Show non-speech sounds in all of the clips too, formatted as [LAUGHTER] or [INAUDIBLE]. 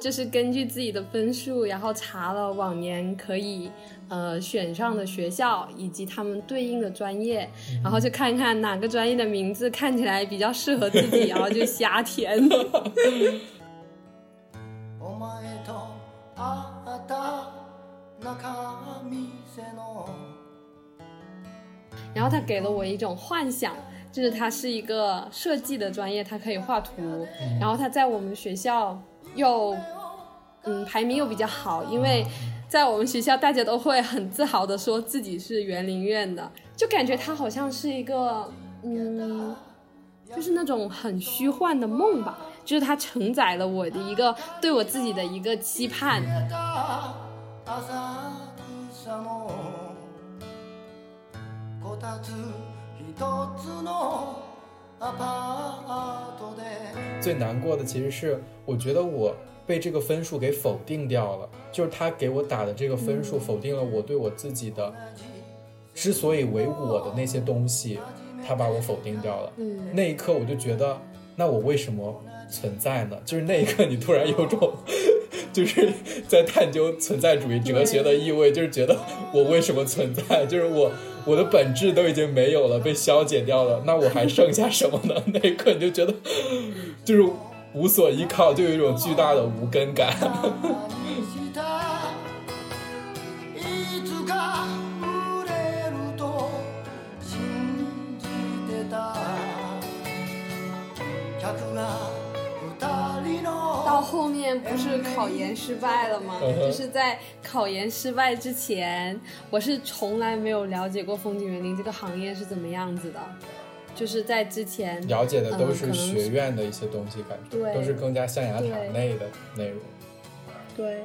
就是根据自己的分数，然后查了往年可以呃选上的学校以及他们对应的专业，然后就看看哪个专业的名字看起来比较适合自己，然后就瞎填。[LAUGHS] 然后他给了我一种幻想，就是他是一个设计的专业，他可以画图，然后他在我们学校。又，嗯，排名又比较好，因为在我们学校，大家都会很自豪的说自己是园林院的，就感觉它好像是一个，嗯，就是那种很虚幻的梦吧，就是它承载了我的一个对我自己的一个期盼。最难过的其实是，我觉得我被这个分数给否定掉了，就是他给我打的这个分数否定了我对我自己的之所以为我的那些东西，他把我否定掉了。那一刻我就觉得，那我为什么存在呢？就是那一刻你突然有种。[LAUGHS] 就是在探究存在主义哲学的意味，就是觉得我为什么存在？就是我我的本质都已经没有了，被消解掉了，[LAUGHS] 那我还剩下什么呢？[LAUGHS] 那一刻你就觉得就是无所依靠，就有一种巨大的无根感。[LAUGHS] 到后面不是考研失败了吗？就是在考研失败之前，我是从来没有了解过风景园林这个行业是怎么样子的。就是在之前了解的都是学院的一些东西，感觉都是更加象牙塔内的内容。对，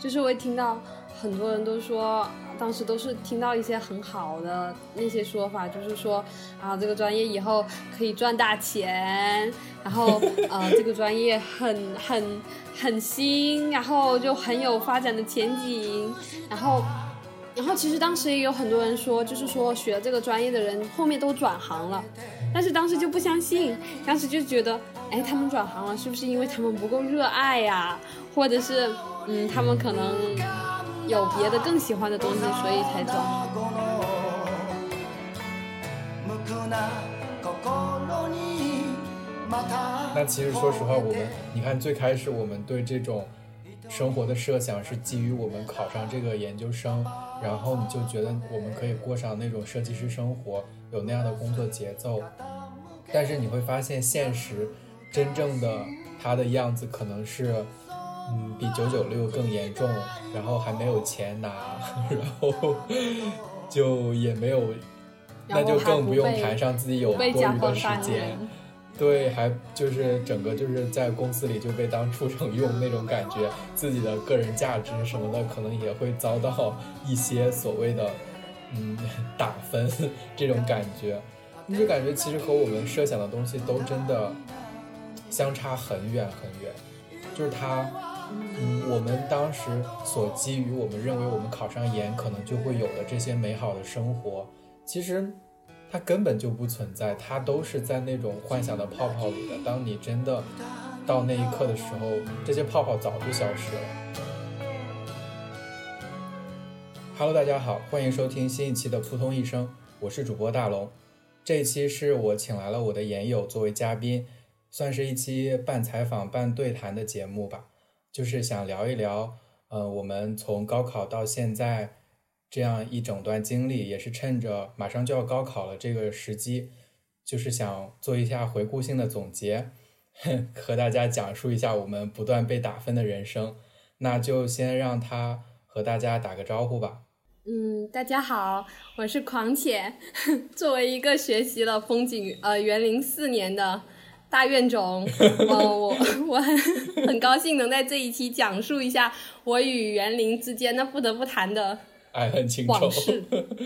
就是我听到很多人都说。当时都是听到一些很好的那些说法，就是说啊，这个专业以后可以赚大钱，然后 [LAUGHS] 呃，这个专业很很很新，然后就很有发展的前景，然后然后其实当时也有很多人说，就是说学这个专业的人后面都转行了，但是当时就不相信，当时就觉得，哎，他们转行了是不是因为他们不够热爱呀，或者是嗯，他们可能。有别的更喜欢的东西，所以才走。那其实说实话，我们你看最开始我们对这种生活的设想是基于我们考上这个研究生，然后你就觉得我们可以过上那种设计师生活，有那样的工作节奏。但是你会发现，现实真正的他的样子可能是。嗯，比九九六更严重，然后还没有钱拿，[LAUGHS] 然后就也没有，那就更不用谈上自己有多余的时间。对，还就是整个就是在公司里就被当畜生用那种感觉，自己的个人价值什么的可能也会遭到一些所谓的嗯打分这种感觉，你就感觉其实和我们设想的东西都真的相差很远很远，就是他。嗯，我们当时所基于我们认为我们考上研可能就会有的这些美好的生活，其实它根本就不存在，它都是在那种幻想的泡泡里的。当你真的到那一刻的时候，这些泡泡早就消失了。Hello，大家好，欢迎收听新一期的扑通一生，我是主播大龙。这一期是我请来了我的研友作为嘉宾，算是一期半采访半对谈的节目吧。就是想聊一聊，呃，我们从高考到现在这样一整段经历，也是趁着马上就要高考了这个时机，就是想做一下回顾性的总结，和大家讲述一下我们不断被打分的人生。那就先让他和大家打个招呼吧。嗯，大家好，我是狂且，作为一个学习了风景呃园林四年的。大怨种，[LAUGHS] 哦，我我很很高兴能在这一期讲述一下我与园林之间那不得不谈的爱恨情仇。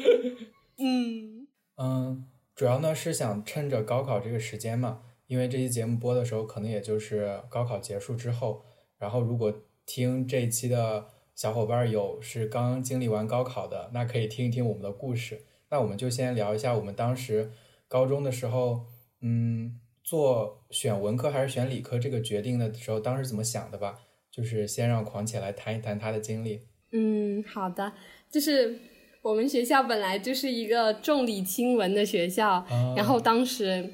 [LAUGHS] 嗯嗯，主要呢是想趁着高考这个时间嘛，因为这期节目播的时候可能也就是高考结束之后，然后如果听这一期的小伙伴有是刚经历完高考的，那可以听一听我们的故事。那我们就先聊一下我们当时高中的时候，嗯。做选文科还是选理科这个决定的时候，当时怎么想的吧？就是先让狂姐来谈一谈她的经历。嗯，好的，就是我们学校本来就是一个重理轻文的学校，然后当时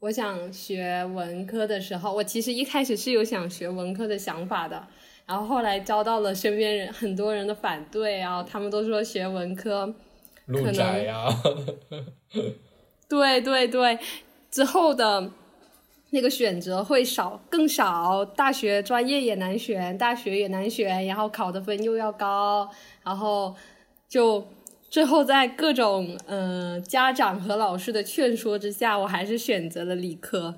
我想学文科的时候，我其实一开始是有想学文科的想法的，然后后来遭到了身边人很多人的反对，然后他们都说学文科路窄呀，对 [LAUGHS] 对对，之后的。那个选择会少更少，大学专业也难选，大学也难选，然后考的分又要高，然后就最后在各种嗯家长和老师的劝说之下，我还是选择了理科。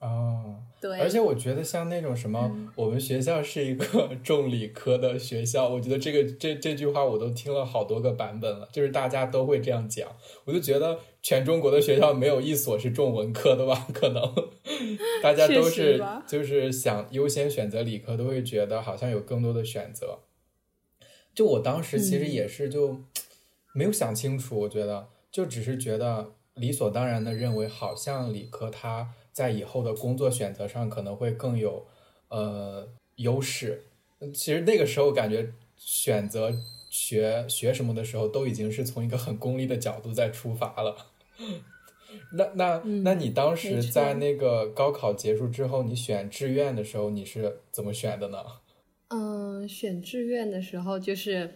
哦。对，而且我觉得像那种什么，我们学校是一个 [LAUGHS] 重理科的学校，我觉得这个这这句话我都听了好多个版本了，就是大家都会这样讲，我就觉得全中国的学校没有一所是重文科的吧？可能 [LAUGHS] 大家都是就是想优先选择理科，都会觉得好像有更多的选择。就我当时其实也是就没有想清楚，我觉得就只是觉得理所当然的认为，好像理科它。在以后的工作选择上可能会更有，呃，优势。其实那个时候感觉选择学学什么的时候，都已经是从一个很功利的角度在出发了。那那那你当时在那个高考结束之后，你选志愿的时候，你是怎么选的呢？嗯，选志愿的时候就是，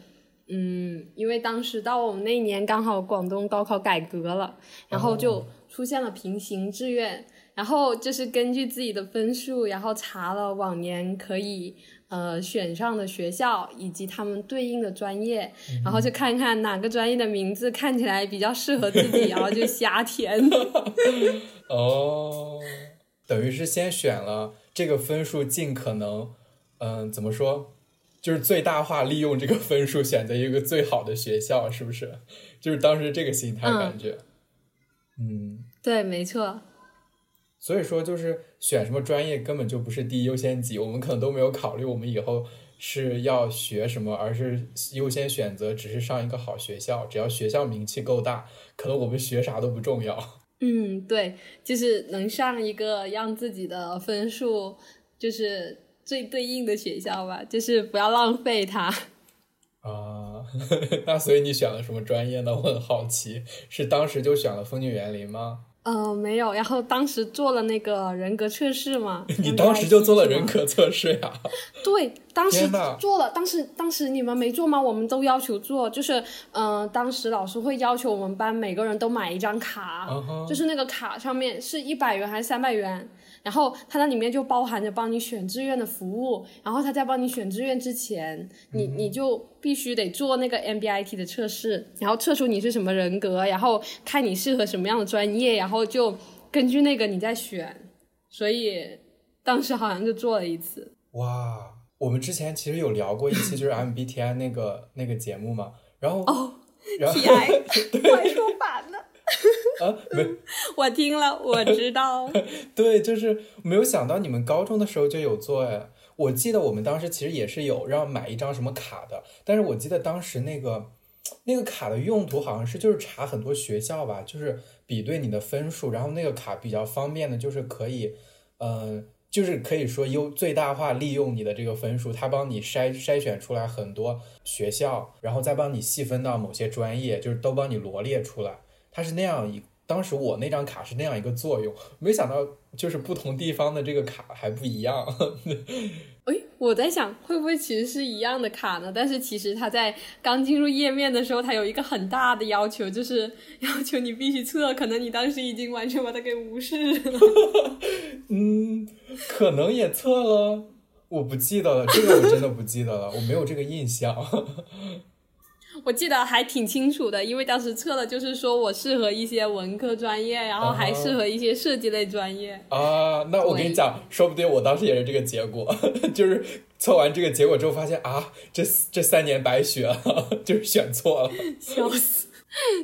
嗯，因为当时到我们那一年刚好广东高考改革了，然后就出现了平行志愿。然后就是根据自己的分数，然后查了往年可以呃选上的学校以及他们对应的专业，然后就看看哪个专业的名字看起来比较适合自己，然后就瞎填。[LAUGHS] 哦，等于是先选了这个分数，尽可能嗯怎么说，就是最大化利用这个分数，选择一个最好的学校，是不是？就是当时这个心态感觉。嗯，对，没错。所以说，就是选什么专业根本就不是第一优先级，我们可能都没有考虑我们以后是要学什么，而是优先选择只是上一个好学校，只要学校名气够大，可能我们学啥都不重要。[LAUGHS] 嗯，对，就是能上一个让自己的分数就是最对应的学校吧，就是不要浪费它。[LAUGHS] 啊，[LAUGHS] 那所以你选了什么专业呢？我很好奇，是当时就选了风景园林吗？呃，没有，然后当时做了那个人格测试嘛。[LAUGHS] 你当时就做了人格测试呀？[LAUGHS] 对，当时做了，当时当时你们没做吗？我们都要求做，就是嗯，当时老师会要求我们班每个人都买一张卡，就是那个卡上面是一百元还是三百元。然后它那里面就包含着帮你选志愿的服务，然后他在帮你选志愿之前，你你就必须得做那个 MBIT 的测试，然后测出你是什么人格，然后看你适合什么样的专业，然后就根据那个你再选。所以当时好像就做了一次。哇，我们之前其实有聊过一期就是 MBTI 那个那个节目嘛，然后哦，TI [LAUGHS] 快说反了。啊，没，我听了，我知道。[LAUGHS] 对，就是没有想到你们高中的时候就有做哎。我记得我们当时其实也是有让买一张什么卡的，但是我记得当时那个那个卡的用途好像是就是查很多学校吧，就是比对你的分数，然后那个卡比较方便的，就是可以，嗯，就是可以说优最大化利用你的这个分数，它帮你筛筛选出来很多学校，然后再帮你细分到某些专业，就是都帮你罗列出来。它是那样一，当时我那张卡是那样一个作用，没想到就是不同地方的这个卡还不一样。[LAUGHS] 哎，我在想会不会其实是一样的卡呢？但是其实它在刚进入页面的时候，它有一个很大的要求，就是 [LAUGHS] 要求你必须测，可能你当时已经完全把它给无视了。[LAUGHS] 嗯，可能也测了，我不记得了，这个我真的不记得了，我没有这个印象。我记得还挺清楚的，因为当时测了，就是说我适合一些文科专业，然后还适合一些设计类专业。啊，那我跟你讲，说不定我当时也是这个结果，[LAUGHS] 就是测完这个结果之后发现啊，这这三年白学了，[LAUGHS] 就是选错了。[LAUGHS] 笑死，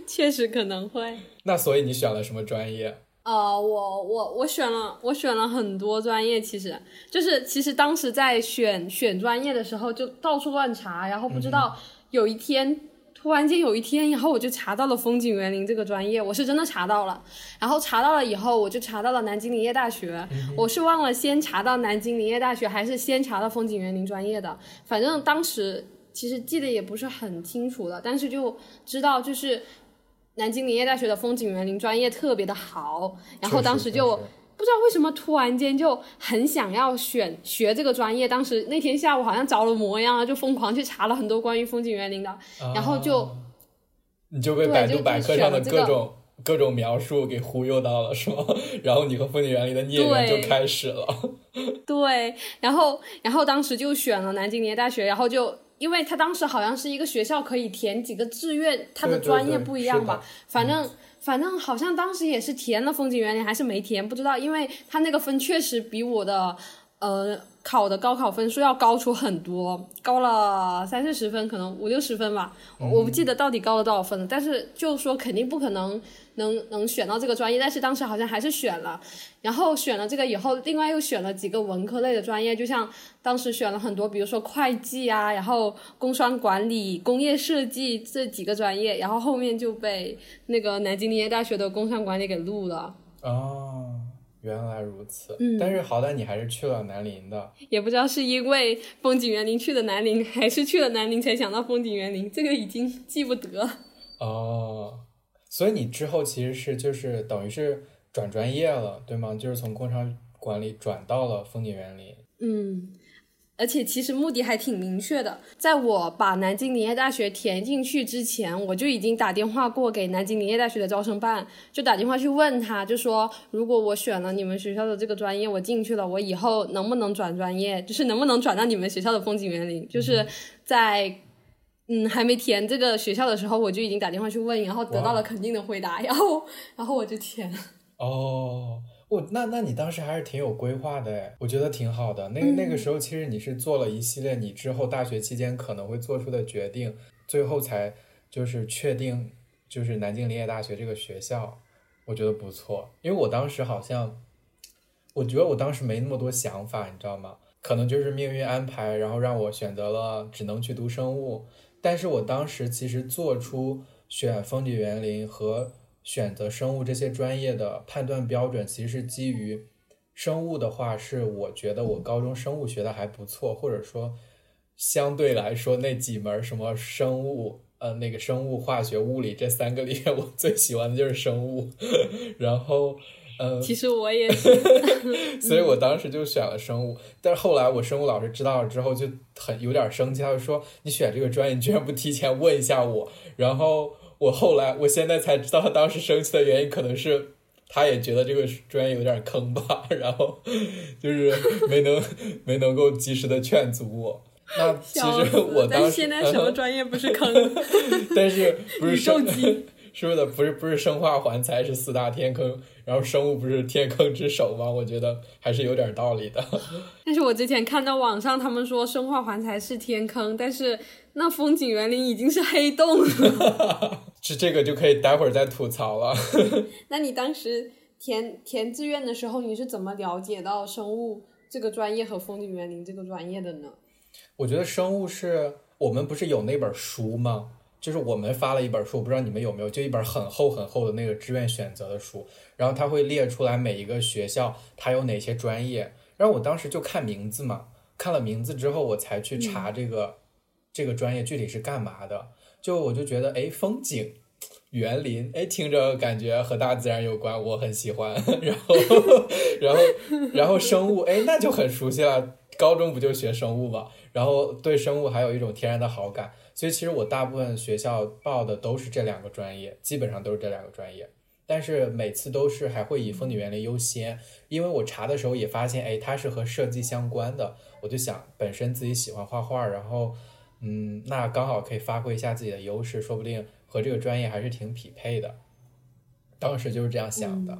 确实可能会。那所以你选了什么专业？呃，我我我选了，我选了很多专业，其实就是其实当时在选选专业的时候就到处乱查，然后不知道有一天。突然间有一天，然后我就查到了风景园林这个专业，我是真的查到了。然后查到了以后，我就查到了南京林业大学。我是忘了先查到南京林业大学，还是先查到风景园林专业的。反正当时其实记得也不是很清楚了，但是就知道就是南京林业大学的风景园林专业特别的好。然后当时就。不知道为什么突然间就很想要选学这个专业，当时那天下午好像着了魔一样，就疯狂去查了很多关于风景园林的，然后就你就被百度百科上的各种各种描述给忽悠到了，是吗？[LAUGHS] 然后你和风景园林的孽缘就开始了。对，[LAUGHS] 然后然后当时就选了南京林业大学，然后就因为他当时好像是一个学校可以填几个志愿，他的专业不一样吧，反正。反正好像当时也是填了风景园林，还是没填，不知道，因为他那个分确实比我的，呃，考的高考分数要高出很多，高了三四十分，可能五六十分吧，我不记得到底高了多少分了，但是就说肯定不可能。能能选到这个专业，但是当时好像还是选了，然后选了这个以后，另外又选了几个文科类的专业，就像当时选了很多，比如说会计啊，然后工商管理、工业设计这几个专业，然后后面就被那个南京林业大学的工商管理给录了。哦，原来如此。嗯，但是好歹你还是去了南林的。也不知道是因为风景园林去了南林，还是去了南林才想到风景园林，这个已经记不得。哦。所以你之后其实是就是等于是转专业了，对吗？就是从工商管理转到了风景园林。嗯，而且其实目的还挺明确的，在我把南京林业大学填进去之前，我就已经打电话过给南京林业大学的招生办，就打电话去问他，就说如果我选了你们学校的这个专业，我进去了，我以后能不能转专业？就是能不能转到你们学校的风景园林？就是在。嗯，还没填这个学校的时候，我就已经打电话去问，然后得到了肯定的回答，然后，然后我就填了。哦，我那那你当时还是挺有规划的哎，我觉得挺好的。那那个时候其实你是做了一系列你之后大学期间可能会做出的决定，最后才就是确定就是南京林业大学这个学校，我觉得不错。因为我当时好像，我觉得我当时没那么多想法，你知道吗？可能就是命运安排，然后让我选择了只能去读生物。但是我当时其实做出选风景园林和选择生物这些专业的判断标准，其实是基于生物的话，是我觉得我高中生物学的还不错，或者说相对来说那几门什么生物，呃，那个生物、化学、物理这三个里面，我最喜欢的就是生物，[LAUGHS] 然后。嗯，其实我也是，[LAUGHS] [LAUGHS] 所以我当时就选了生物。但是后来我生物老师知道了之后就很有点生气，他就说：“你选这个专业，你居然不提前问一下我。”然后我后来，我现在才知道他当时生气的原因，可能是他也觉得这个专业有点坑吧，然后 [LAUGHS] 就是没能没能够及时的劝阻我。那其实我当时现在什么专业不是坑？但是不是生机？是不是的？不是不是生化环材是四大天坑，然后生物不是天坑之首吗？我觉得还是有点道理的。[LAUGHS] 但是我之前看到网上他们说生化环材是天坑，但是那风景园林已经是黑洞了。[LAUGHS] 是这个就可以待会儿再吐槽了。[LAUGHS] 那你当时填填志愿的时候，你是怎么了解到生物这个专业和风景园林这个专业的呢？我觉得生物是我们不是有那本书吗？就是我们发了一本书，我不知道你们有没有，就一本很厚很厚的那个志愿选择的书，然后它会列出来每一个学校它有哪些专业，然后我当时就看名字嘛，看了名字之后我才去查这个这个专业具体是干嘛的，就我就觉得哎风景园林哎听着感觉和大自然有关，我很喜欢，[LAUGHS] 然后然后然后生物哎那就很熟悉了，高中不就学生物嘛，然后对生物还有一种天然的好感。所以其实我大部分学校报的都是这两个专业，基本上都是这两个专业，但是每次都是还会以风景园林优先，因为我查的时候也发现，哎，它是和设计相关的，我就想本身自己喜欢画画，然后，嗯，那刚好可以发挥一下自己的优势，说不定和这个专业还是挺匹配的，当时就是这样想的。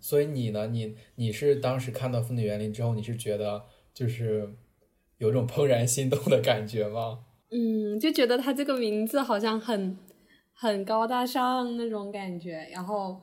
所以你呢？你你是当时看到风景园林之后，你是觉得就是有种怦然心动的感觉吗？嗯，就觉得他这个名字好像很很高大上那种感觉。然后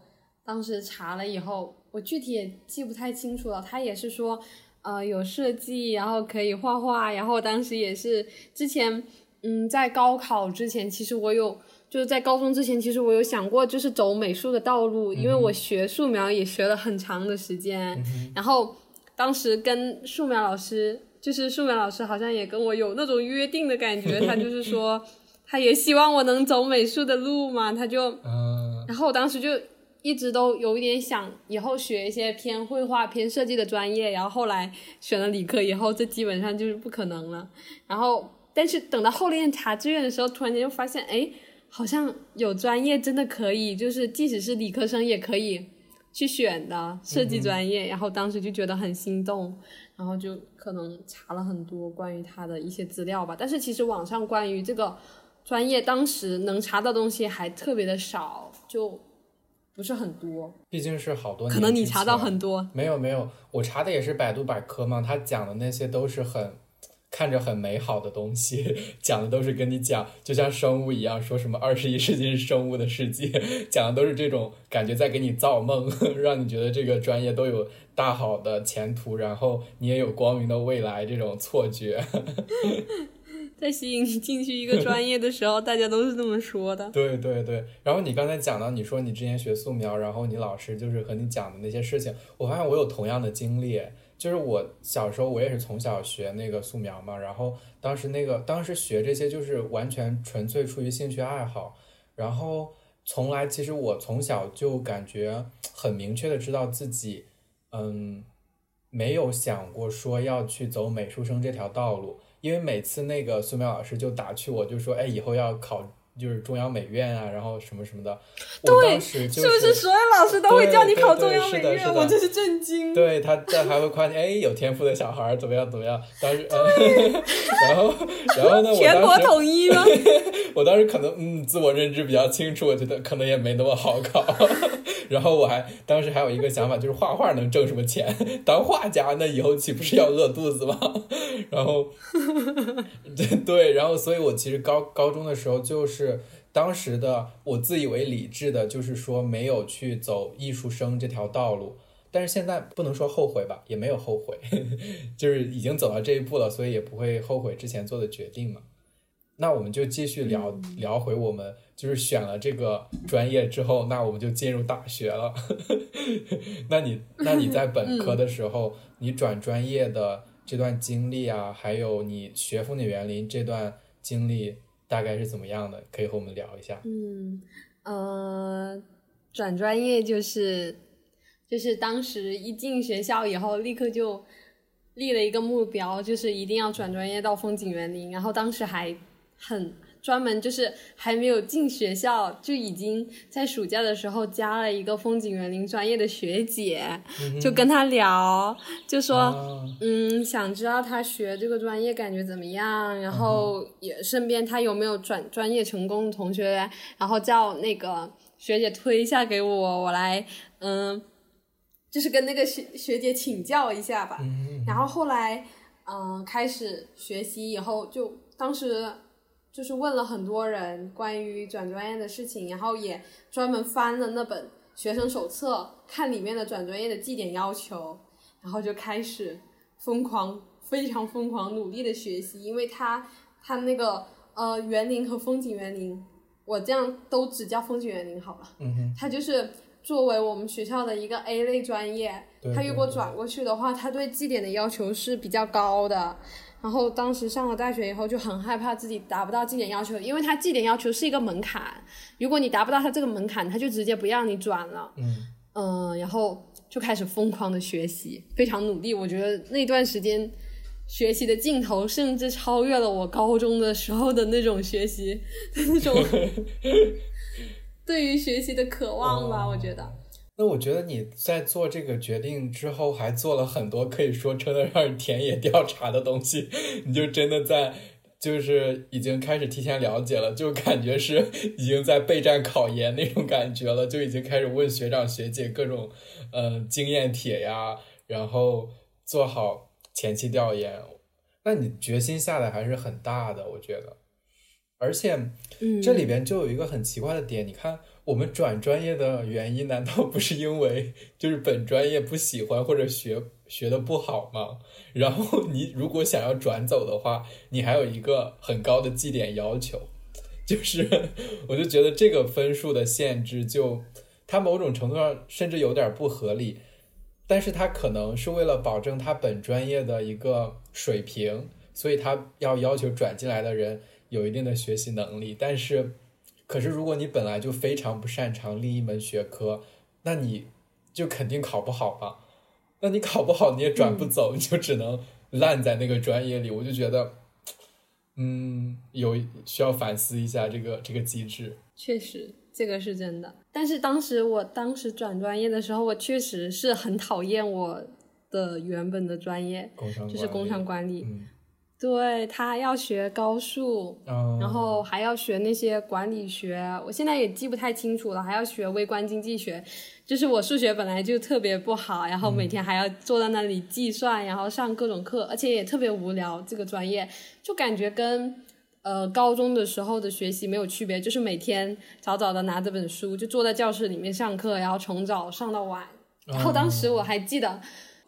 当时查了以后，我具体也记不太清楚了。他也是说，呃，有设计，然后可以画画。然后当时也是之前嗯，在高考之前，其实我有就是在高中之前，其实我有想过就是走美术的道路，因为我学素描也学了很长的时间，然后当时跟素描老师，就是素描老师好像也跟我有那种约定的感觉，他就是说他也希望我能走美术的路嘛，他就，然后我当时就。一直都有一点想以后学一些偏绘画、偏设计的专业，然后后来选了理科以后，这基本上就是不可能了。然后，但是等到后面查志愿的时候，突然间就发现，哎，好像有专业真的可以，就是即使是理科生也可以去选的设计专业。然后当时就觉得很心动，然后就可能查了很多关于他的一些资料吧。但是其实网上关于这个专业当时能查到东西还特别的少，就。不是很多，毕竟是好多年。可能你查到很多，没有没有，我查的也是百度百科嘛。他讲的那些都是很看着很美好的东西，讲的都是跟你讲，就像生物一样，说什么二十一世纪是生物的世界，讲的都是这种感觉在给你造梦，[LAUGHS] 让你觉得这个专业都有大好的前途，然后你也有光明的未来这种错觉。[LAUGHS] 在吸引你进去一个专业的时候，大家都是这么说的。对对对，然后你刚才讲到，你说你之前学素描，然后你老师就是和你讲的那些事情，我发现我有同样的经历，就是我小时候我也是从小学那个素描嘛，然后当时那个当时学这些就是完全纯粹出于兴趣爱好，然后从来其实我从小就感觉很明确的知道自己，嗯，没有想过说要去走美术生这条道路。因为每次那个素描老师就打趣我，就说：“哎，以后要考就是中央美院啊，然后什么什么的。”对，是不是所有老师都会叫你考中央美院？我真是震惊。对他，这还会夸你：“哎，有天赋的小孩怎么样怎么样？”当时，[LAUGHS] 然后，然后呢？全国统一吗？[LAUGHS] 我当时可能嗯，自我认知比较清楚，我觉得可能也没那么好考。然后我还当时还有一个想法，就是画画能挣什么钱？当画家那以后岂不是要饿肚子吗？[LAUGHS] 然后，对 [LAUGHS] 对，然后所以，我其实高高中的时候，就是当时的我自以为理智的，就是说没有去走艺术生这条道路。但是现在不能说后悔吧，也没有后悔，[LAUGHS] 就是已经走到这一步了，所以也不会后悔之前做的决定嘛。那我们就继续聊聊回我们，就是选了这个专业之后，那我们就进入大学了。[LAUGHS] 那你那你在本科的时候，你转专业的这段经历啊，还有你学风景园林这段经历，大概是怎么样的？可以和我们聊一下。嗯，呃，转专业就是就是当时一进学校以后，立刻就立了一个目标，就是一定要转专业到风景园林，然后当时还。很专门，就是还没有进学校，就已经在暑假的时候加了一个风景园林专业的学姐，就跟她聊，就说，嗯，想知道她学这个专业感觉怎么样，然后也身边她有没有转专业成功的同学，然后叫那个学姐推一下给我，我来，嗯，就是跟那个学学姐请教一下吧。然后后来，嗯，开始学习以后，就当时。就是问了很多人关于转专业的事情，然后也专门翻了那本学生手册，看里面的转专业的绩点要求，然后就开始疯狂、非常疯狂、努力的学习。因为他他那个呃园林和风景园林，我这样都只叫风景园林好了。嗯哼。它就是作为我们学校的一个 A 类专业，他如果转过去的话，他对绩点的要求是比较高的。然后当时上了大学以后就很害怕自己达不到绩点要求，因为他绩点要求是一个门槛，如果你达不到他这个门槛，他就直接不让你转了。嗯嗯，然后就开始疯狂的学习，非常努力。我觉得那段时间学习的劲头甚至超越了我高中的时候的那种学习的 [LAUGHS] 那种 [LAUGHS] 对于学习的渴望吧，我觉得。那我觉得你在做这个决定之后，还做了很多可以说真的让人田野调查的东西。你就真的在，就是已经开始提前了解了，就感觉是已经在备战考研那种感觉了，就已经开始问学长学姐各种，呃，经验帖呀，然后做好前期调研。那你决心下来还是很大的，我觉得。而且，这里边就有一个很奇怪的点，你看。我们转专业的原因难道不是因为就是本专业不喜欢或者学学的不好吗？然后你如果想要转走的话，你还有一个很高的绩点要求，就是我就觉得这个分数的限制就它某种程度上甚至有点不合理，但是它可能是为了保证他本专业的一个水平，所以他要要求转进来的人有一定的学习能力，但是。可是，如果你本来就非常不擅长另一门学科，那你就肯定考不好吧？那你考不好，你也转不走，你就只能烂在那个专业里。我就觉得，嗯，有需要反思一下这个这个机制。确实，这个是真的。但是当时我当时转专业的时候，我确实是很讨厌我的原本的专业，就是工商管理。对他要学高数，然后还要学那些管理学，我现在也记不太清楚了。还要学微观经济学，就是我数学本来就特别不好，然后每天还要坐在那里计算，然后上各种课，而且也特别无聊。这个专业就感觉跟呃高中的时候的学习没有区别，就是每天早早的拿着本书就坐在教室里面上课，然后从早上到晚。然后当时我还记得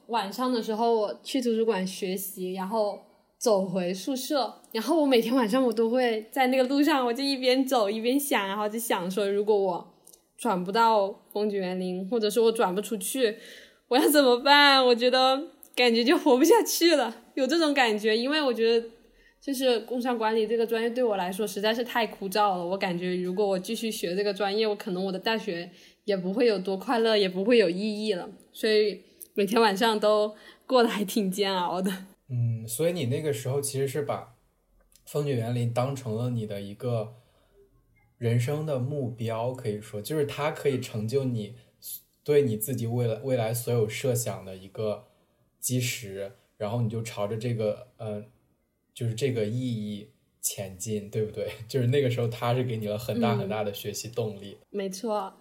晚上的时候我去图书馆学习，然后。走回宿舍，然后我每天晚上我都会在那个路上，我就一边走一边想，然后就想说，如果我转不到风景园林，或者说我转不出去，我要怎么办？我觉得感觉就活不下去了，有这种感觉，因为我觉得就是工商管理这个专业对我来说实在是太枯燥了。我感觉如果我继续学这个专业，我可能我的大学也不会有多快乐，也不会有意义了。所以每天晚上都过得还挺煎熬的。嗯，所以你那个时候其实是把风景园林当成了你的一个人生的目标，可以说就是它可以成就你对你自己未来未来所有设想的一个基石，然后你就朝着这个呃，就是这个意义前进，对不对？[LAUGHS] 就是那个时候，它是给你了很大很大的学习动力。没错，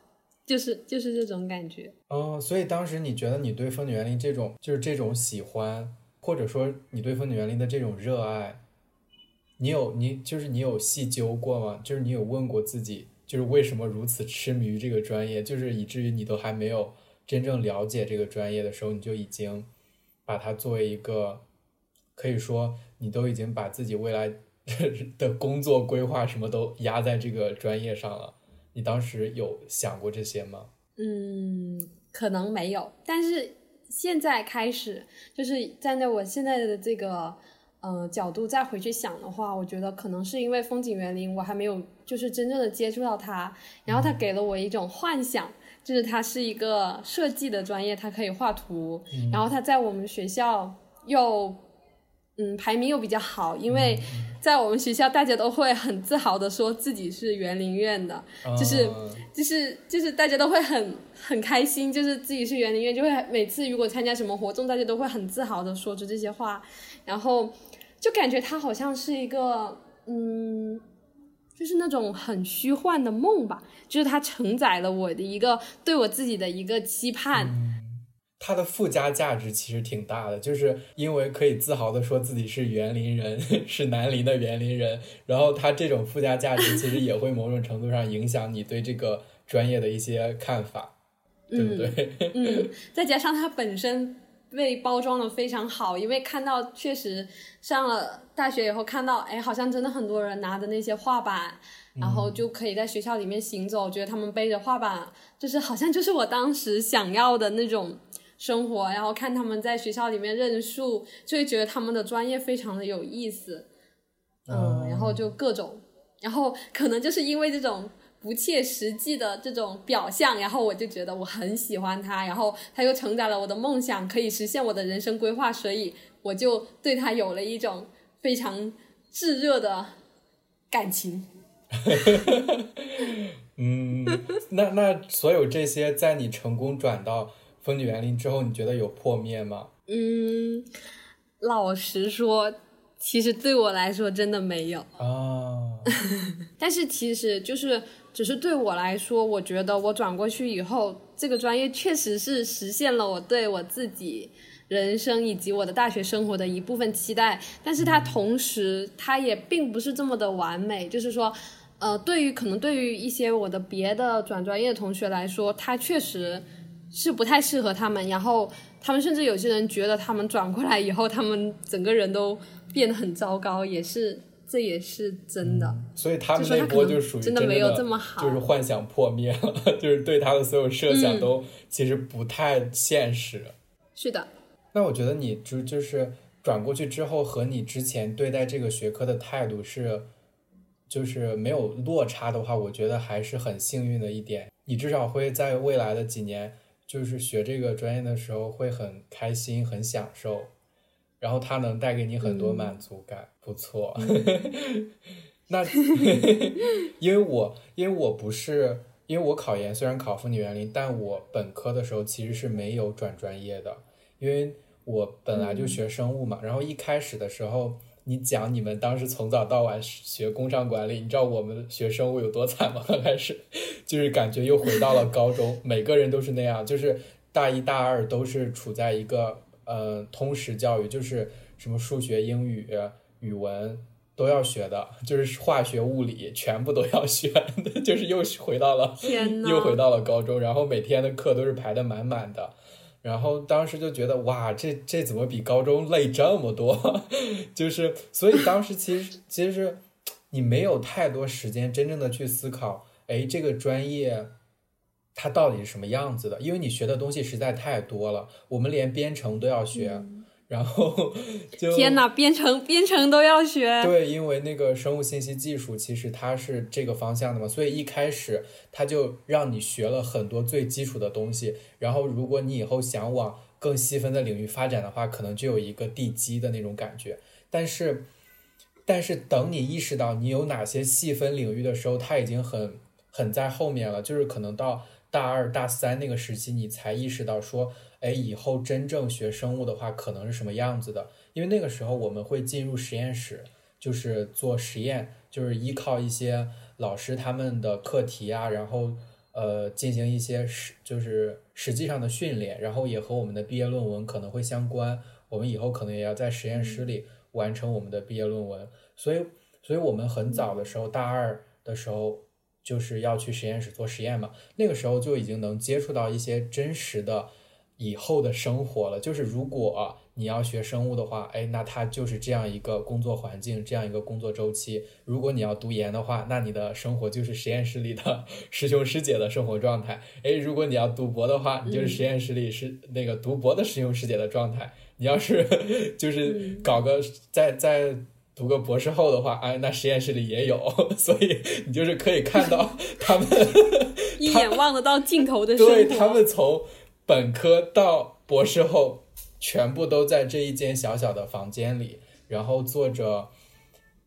就是就是这种感觉。哦，所以当时你觉得你对风景园林这种就是这种喜欢。或者说，你对风景园林的这种热爱，你有你就是你有细究过吗？就是你有问过自己，就是为什么如此痴迷于这个专业，就是以至于你都还没有真正了解这个专业的时候，你就已经把它作为一个，可以说你都已经把自己未来 [LAUGHS] 的工作规划什么都压在这个专业上了。你当时有想过这些吗？嗯，可能没有，但是。现在开始，就是站在我现在的这个呃角度再回去想的话，我觉得可能是因为风景园林我还没有就是真正的接触到它，然后它给了我一种幻想，就是它是一个设计的专业，它可以画图，然后它在我们学校又。嗯，排名又比较好，因为在我们学校，大家都会很自豪的说自己是园林院的，就是就是就是大家都会很很开心，就是自己是园林院，就会每次如果参加什么活动，大家都会很自豪的说出这些话，然后就感觉它好像是一个嗯，就是那种很虚幻的梦吧，就是它承载了我的一个对我自己的一个期盼。它的附加价值其实挺大的，就是因为可以自豪的说自己是园林人，[LAUGHS] 是南林的园林人，然后它这种附加价值其实也会某种程度上影响你对这个专业的一些看法，对不对？嗯，再加上它本身被包装的非常好，因为看到确实上了大学以后看到，哎，好像真的很多人拿着那些画板，然后就可以在学校里面行走，觉得他们背着画板，就是好像就是我当时想要的那种。生活，然后看他们在学校里面认树，就会觉得他们的专业非常的有意思，嗯，然后就各种，然后可能就是因为这种不切实际的这种表象，然后我就觉得我很喜欢他，然后他又承载了我的梦想，可以实现我的人生规划，所以我就对他有了一种非常炙热的感情。[LAUGHS] 嗯，那那所有这些，在你成功转到。风景园林之后，你觉得有破灭吗？嗯，老实说，其实对我来说真的没有啊。[LAUGHS] 但是其实就是，只是对我来说，我觉得我转过去以后，这个专业确实是实现了我对我自己人生以及我的大学生活的一部分期待。但是它同时，它也并不是这么的完美。就是说，呃，对于可能对于一些我的别的转专业的同学来说，它确实。是不太适合他们，然后他们甚至有些人觉得他们转过来以后，他们整个人都变得很糟糕，也是这也是真的。所以他们那波就属于真的没有这么好，就是幻想破灭了，[LAUGHS] 就是对他的所有设想都其实不太现实。是的。那我觉得你就就是转过去之后，和你之前对待这个学科的态度是，就是没有落差的话，我觉得还是很幸运的一点。你至少会在未来的几年。就是学这个专业的时候会很开心、很享受，然后它能带给你很多满足感，不错。[LAUGHS] 那 [LAUGHS] 因为我因为我不是因为我考研虽然考妇女园林，但我本科的时候其实是没有转专业的，因为我本来就学生物嘛。然后一开始的时候。你讲你们当时从早到晚学工商管理，你知道我们学生物有多惨吗？[LAUGHS] 刚开始就是感觉又回到了高中，每个人都是那样，就是大一大二都是处在一个呃通识教育，就是什么数学、英语、语文都要学的，就是化学、物理全部都要学，[LAUGHS] 就是又回到了又回到了高中，然后每天的课都是排的满满的。然后当时就觉得哇，这这怎么比高中累这么多？[LAUGHS] 就是，所以当时其实其实你没有太多时间真正的去思考，哎，这个专业它到底是什么样子的？因为你学的东西实在太多了，我们连编程都要学。然后 [LAUGHS] 就天哪，编程编程都要学。对，因为那个生物信息技术其实它是这个方向的嘛，所以一开始它就让你学了很多最基础的东西。然后如果你以后想往更细分的领域发展的话，可能就有一个地基的那种感觉。但是，但是等你意识到你有哪些细分领域的时候，它已经很很在后面了。就是可能到大二大三那个时期，你才意识到说。哎，以后真正学生物的话，可能是什么样子的？因为那个时候我们会进入实验室，就是做实验，就是依靠一些老师他们的课题啊，然后呃进行一些实就是实际上的训练，然后也和我们的毕业论文可能会相关。我们以后可能也要在实验室里完成我们的毕业论文，所以，所以我们很早的时候，大二的时候就是要去实验室做实验嘛。那个时候就已经能接触到一些真实的。以后的生活了，就是如果你要学生物的话，哎，那它就是这样一个工作环境，这样一个工作周期。如果你要读研的话，那你的生活就是实验室里的 [LAUGHS] 师兄师姐的生活状态。哎，如果你要读博的话，你就是实验室里是那个读博的师兄师姐的状态。你要是 [LAUGHS] 就是搞个在在读个博士后的话，哎，那实验室里也有，[LAUGHS] 所以你就是可以看到他们一眼望得到尽头的生活。对他们从。本科到博士后，全部都在这一间小小的房间里，然后做着，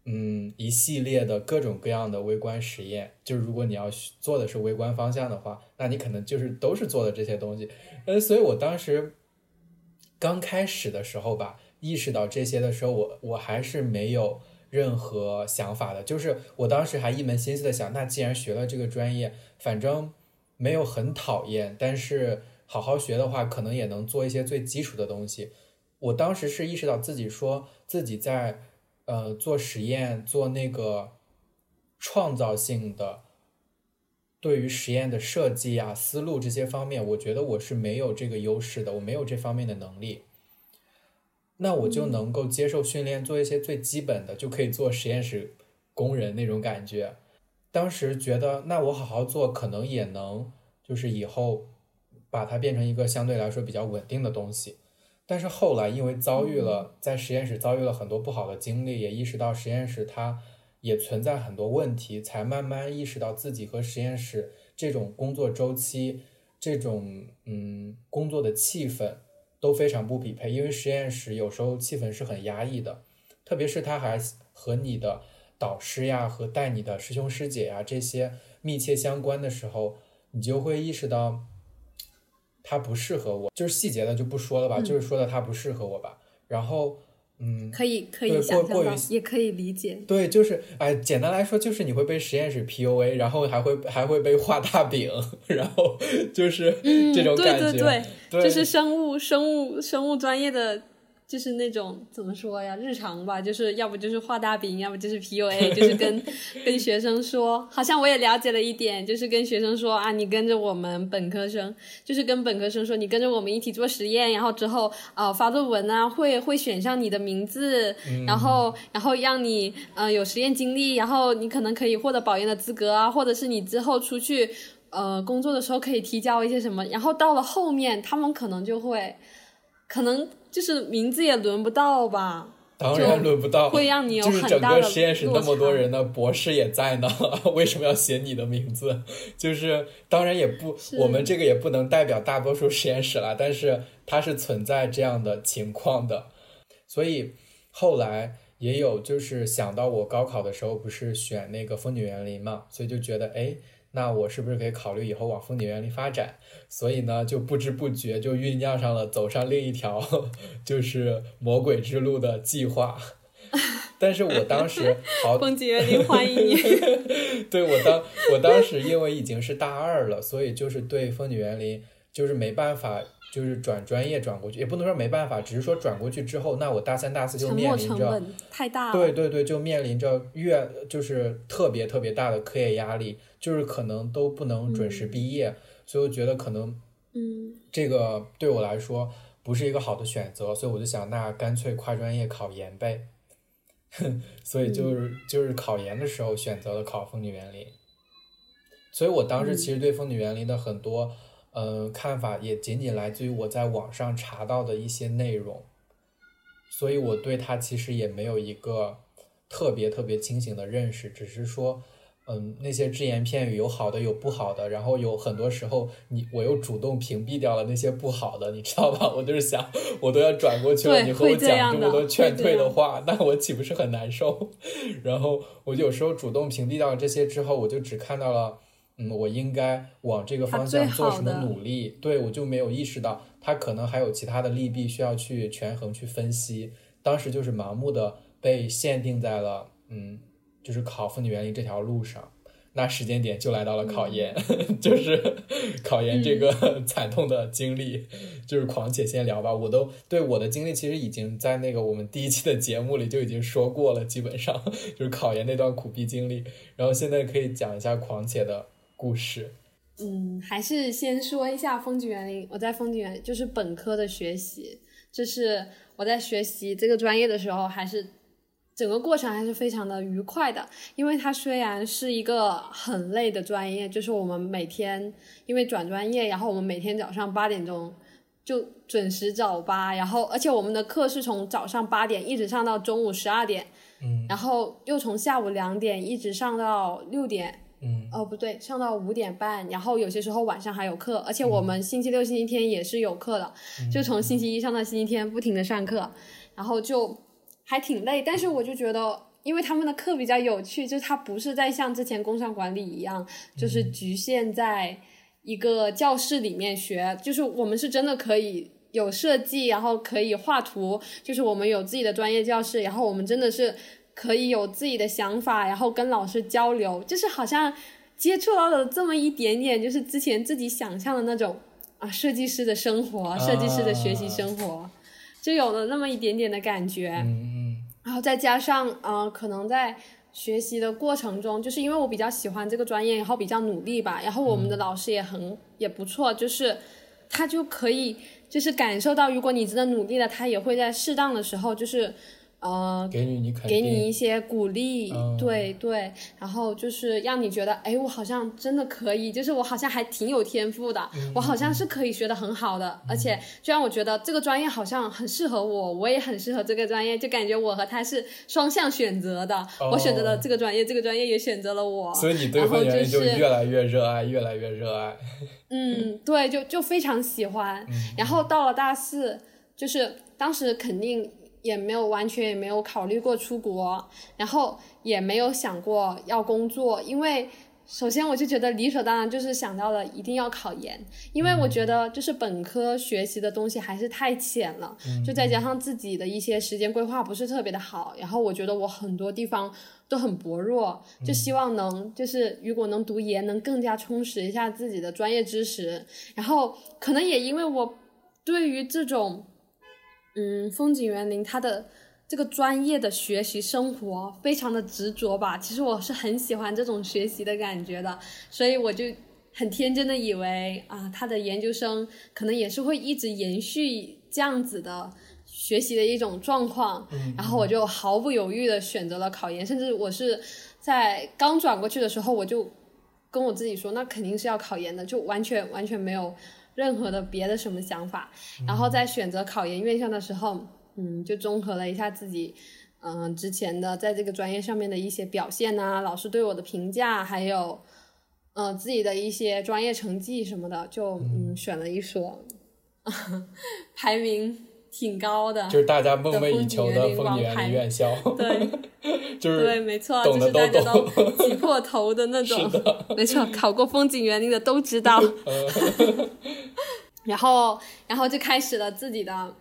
嗯，一系列的各种各样的微观实验。就是如果你要做的是微观方向的话，那你可能就是都是做的这些东西。呃，所以我当时刚开始的时候吧，意识到这些的时候，我我还是没有任何想法的。就是我当时还一门心思的想，那既然学了这个专业，反正没有很讨厌，但是。好好学的话，可能也能做一些最基础的东西。我当时是意识到自己说自己在呃做实验、做那个创造性的对于实验的设计啊、思路这些方面，我觉得我是没有这个优势的，我没有这方面的能力。那我就能够接受训练，做一些最基本的，就可以做实验室工人那种感觉。当时觉得，那我好好做，可能也能就是以后。把它变成一个相对来说比较稳定的东西，但是后来因为遭遇了在实验室遭遇了很多不好的经历，也意识到实验室它也存在很多问题，才慢慢意识到自己和实验室这种工作周期、这种嗯工作的气氛都非常不匹配。因为实验室有时候气氛是很压抑的，特别是他还和你的导师呀、和带你的师兄师姐呀这些密切相关的时候，你就会意识到。他不适合我，就是细节的就不说了吧，就是说的它不适合我吧。然后，嗯，可以可以过过于，也可以理解。对，就是哎，简单来说就是你会被实验室 PUA，然后还会还会被画大饼，然后就是这种感觉。对对对，就是生物生物生物专业的就是那种怎么说呀，日常吧，就是要不就是画大饼，要不就是 PUA，[LAUGHS] 就是跟 [LAUGHS] 跟学生说，好像我也了解了一点，就是跟学生说啊，你跟着我们本科生，就是跟本科生说，你跟着我们一起做实验，然后之后啊发论文啊，会会选上你的名字，然后然后让你呃有实验经历，然后你可能可以获得保研的资格啊，或者是你之后出去呃工作的时候可以提交一些什么，然后到了后面他们可能就会可能。就是名字也轮不到吧？当然轮不到，会让你有就是整个实验室那么多人呢，博士也在呢，[LAUGHS] 为什么要写你的名字？就是当然也不，我们这个也不能代表大多数实验室啦，但是它是存在这样的情况的，所以后来也有就是想到我高考的时候不是选那个风景园林嘛，所以就觉得哎。那我是不是可以考虑以后往风景园林发展？所以呢，就不知不觉就酝酿上了走上另一条就是魔鬼之路的计划。[LAUGHS] 但是我当时好 [LAUGHS] 风景园林欢迎你。[LAUGHS] 对我当我当时因为已经是大二了，所以就是对风景园林就是没办法，就是转专业转过去，也不能说没办法，只是说转过去之后，那我大三大四就面临着太大。对对对，就面临着越就是特别特别大的课业压力，就是可能都不能准时毕业，所以我觉得可能嗯，这个对我来说不是一个好的选择，所以我就想，那干脆跨专业考研呗。[LAUGHS] 所以就是就是考研的时候选择了考风景园林，所以我当时其实对风景园林的很多呃看法也仅仅来自于我在网上查到的一些内容，所以我对他其实也没有一个特别特别清醒的认识，只是说。嗯，那些只言片语有好的有不好的，然后有很多时候你我又主动屏蔽掉了那些不好的，你知道吧？我就是想，我都要转过去了，你和我讲这么多劝退的话，那我岂不是很难受？[LAUGHS] 然后我有时候主动屏蔽掉了这些之后，我就只看到了，嗯，我应该往这个方向做什么努力，对我就没有意识到它可能还有其他的利弊需要去权衡去分析。当时就是盲目的被限定在了，嗯，就是考风景园林这条路上。那时间点就来到了考研，[LAUGHS] 就是 [LAUGHS] 考研这个 [LAUGHS] 惨痛的经历，就是狂且先聊吧。我都对我的经历其实已经在那个我们第一期的节目里就已经说过了，基本上就是考研那段苦逼经历。然后现在可以讲一下狂且的故事。嗯，还是先说一下风景园林。我在风景园就是本科的学习，就是我在学习这个专业的时候，还是整个过程还是非常的愉快的。因为它虽然是一个很累的专业，就是我们每天因为转专业，然后我们每天早上八点钟就准时早八，然后而且我们的课是从早上八点一直上到中午十二点，嗯然后又从下午两点一直上到六点。嗯。哦，不对，上到五点半，然后有些时候晚上还有课，而且我们星期六、星期天也是有课的，就从星期一上到星期天不停的上课，然后就还挺累，但是我就觉得，因为他们的课比较有趣，就是它不是在像之前工商管理一样，就是局限在一个教室里面学，就是我们是真的可以。有设计，然后可以画图，就是我们有自己的专业教室，然后我们真的是可以有自己的想法，然后跟老师交流，就是好像接触到了这么一点点，就是之前自己想象的那种啊，设计师的生活，设计师的学习生活，就有了那么一点点的感觉。嗯然后再加上呃，可能在学习的过程中，就是因为我比较喜欢这个专业，然后比较努力吧，然后我们的老师也很、也不错，就是他就可以就是感受到，如果你真的努力了，他也会在适当的时候就是呃嗯，给予你肯定，给你一些鼓励，嗯。对对，然后就是让你觉得，哎，我好像真的可以，就是我好像还挺有天赋的，嗯我好像是可以学的很好的，而且就让我觉得这个专业好像很适合我，我也很适合这个专业，就感觉我和他是双向选择的，我选择了这个专业，这个专业也选择了我，所以你对然后风景园林就就是越来越热爱，越来越热爱。嗯，对，就就非常喜欢。然后到了大四，就是当时肯定也没有完全也没有考虑过出国，然后也没有想过要工作，因为首先我就觉得理所当然就是想到了一定要考研，因为我觉得就是本科学习的东西还是太浅了，就再加上自己的一些时间规划不是特别的好，然后我觉得我很多地方都很薄弱，就希望能就是如果能读研，能更加充实一下自己的专业知识。然后可能也因为我对于这种嗯，风景园林它的这个专业的学习生活非常的执着吧。其实我是很喜欢这种学习的感觉的，所以我就很天真的以为啊，他的研究生可能也是会一直延续这样子的学习的一种状况。然后我就毫不犹豫的选择了考研，甚至我是在刚转过去的时候，我就跟我自己说，那肯定是要考研的，就完全完全没有。任何的别的什么想法，然后在选择考研院校的时候，嗯，就综合了一下自己，嗯，之前的在这个专业上面的一些表现呐，老师对我的评价，还有，呃，自己的一些专业成绩什么的，就嗯，选了一所 [LAUGHS] 排名。挺高的，就是大家梦寐以求的风景园林院校，[LAUGHS] 对，[LAUGHS] 就是对，没错，就是大家都 [LAUGHS] 挤破头的那种，没错，考过风景园林的都知道。然后，然后就开始了自己的，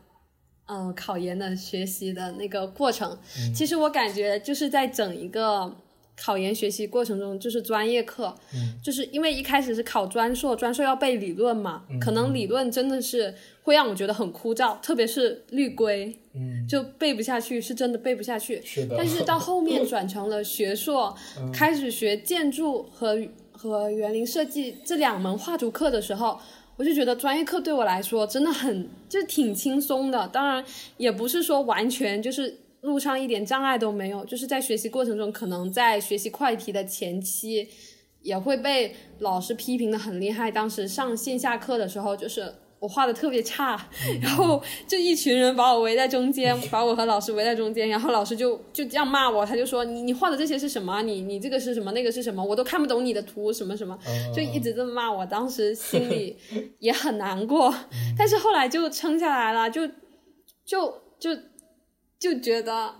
呃，考研的学习的那个过程。其实我感觉就是在整一个。考研学习过程中就是专业课，就是因为一开始是考专硕，专硕要背理论嘛，可能理论真的是会让我觉得很枯燥，特别是律规，就背不下去，是真的背不下去。是的。但是到后面 [LAUGHS] 转成了学硕，开始学建筑和和园林设计这两门画图课的时候，我就觉得专业课对我来说真的很就挺轻松的。当然也不是说完全就是。路上一点障碍都没有，就是在学习过程中，可能在学习快题的前期，也会被老师批评的很厉害。当时上线下课的时候，就是我画的特别差，然后就一群人把我围在中间，[LAUGHS] 把我和老师围在中间，然后老师就就这样骂我，他就说你你画的这些是什么？你你这个是什么？那个是什么？我都看不懂你的图什么什么，就一直这么骂我。当时心里 [LAUGHS] 也很难过，但是后来就撑下来了，就就就。就觉得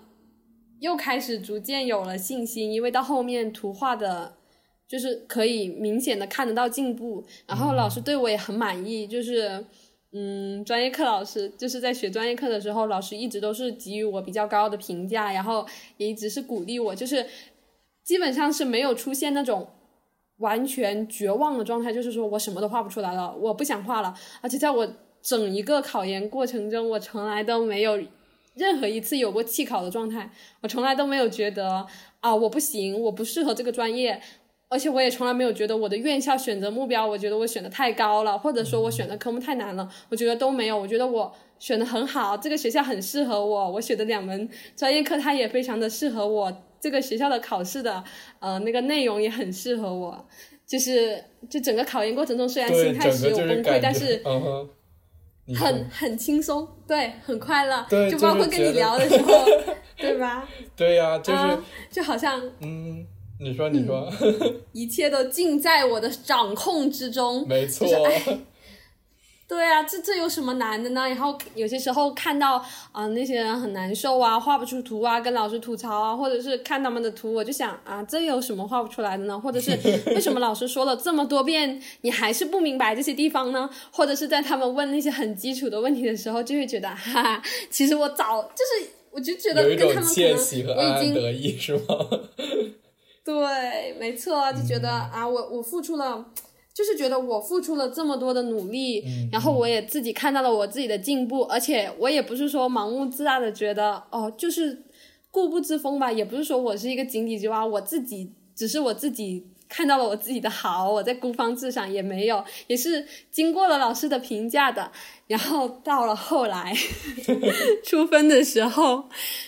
又开始逐渐有了信心，因为到后面图画的，就是可以明显的看得到进步，然后老师对我也很满意，就是嗯，专业课老师就是在学专业课的时候，老师一直都是给予我比较高的评价，然后也一直是鼓励我，就是基本上是没有出现那种完全绝望的状态，就是说我什么都画不出来了，我不想画了，而且在我整一个考研过程中，我从来都没有。任何一次有过弃考的状态，我从来都没有觉得啊我不行，我不适合这个专业，而且我也从来没有觉得我的院校选择目标，我觉得我选的太高了，或者说我选的科目太难了，我觉得都没有，我觉得我选的很好，这个学校很适合我，我选的两门专业课它也非常的适合我，这个学校的考试的呃那个内容也很适合我，就是就整个考研过程中虽然心态是有崩溃，但是。很很轻松，对，很快乐，就包括跟你聊的时候，[LAUGHS] 对吧？[LAUGHS] 对呀，就是就好像，嗯，你说，你说，[LAUGHS] 一切都尽在我的掌控之中，没错。对啊，这这有什么难的呢？然后有些时候看到啊那些人很难受啊，画不出图啊，跟老师吐槽啊，或者是看他们的图，我就想啊，这有什么画不出来的呢？或者是 [LAUGHS] 为什么老师说了这么多遍，你还是不明白这些地方呢？或者是在他们问那些很基础的问题的时候，就会觉得哈哈，其实我早就是，我就觉得跟他们可能我已经得意是吗？[LAUGHS] 对，没错，就觉得啊，我我付出了。就是觉得我付出了这么多的努力，然后我也自己看到了我自己的进步，而且我也不是说盲目自大的觉得哦，就是固步自封吧，也不是说我是一个井底之蛙，我自己只是我自己看到了我自己的好，我在孤芳自赏也没有，也是经过了老师的评价的，然后到了后来 [LAUGHS] 出分的时候，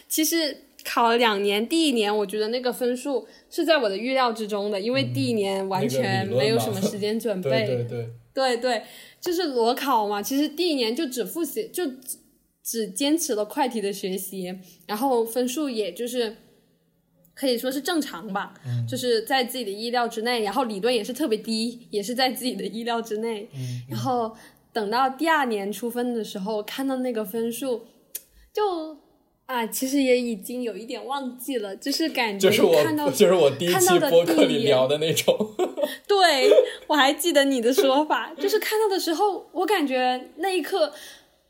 其实考了两年，第一年我觉得那个分数。是在我的预料之中的，因为第一年完全没有什么时间准 [LAUGHS] 备，对对对对，就是裸考嘛。其实第一年就只复习，就只只坚持了快题的学习，然后分数也就是可以说是正常吧，就是在自己的意料之内。然后理论也是特别低，也是在自己的意料之内。然后等到第二年出分的时候，看到那个分数，就。啊，其实也已经有一点忘记了，就是感觉看到就是我第一期播客里聊的那种。[LAUGHS] 对，我还记得你的说法，就是看到的时候，我感觉那一刻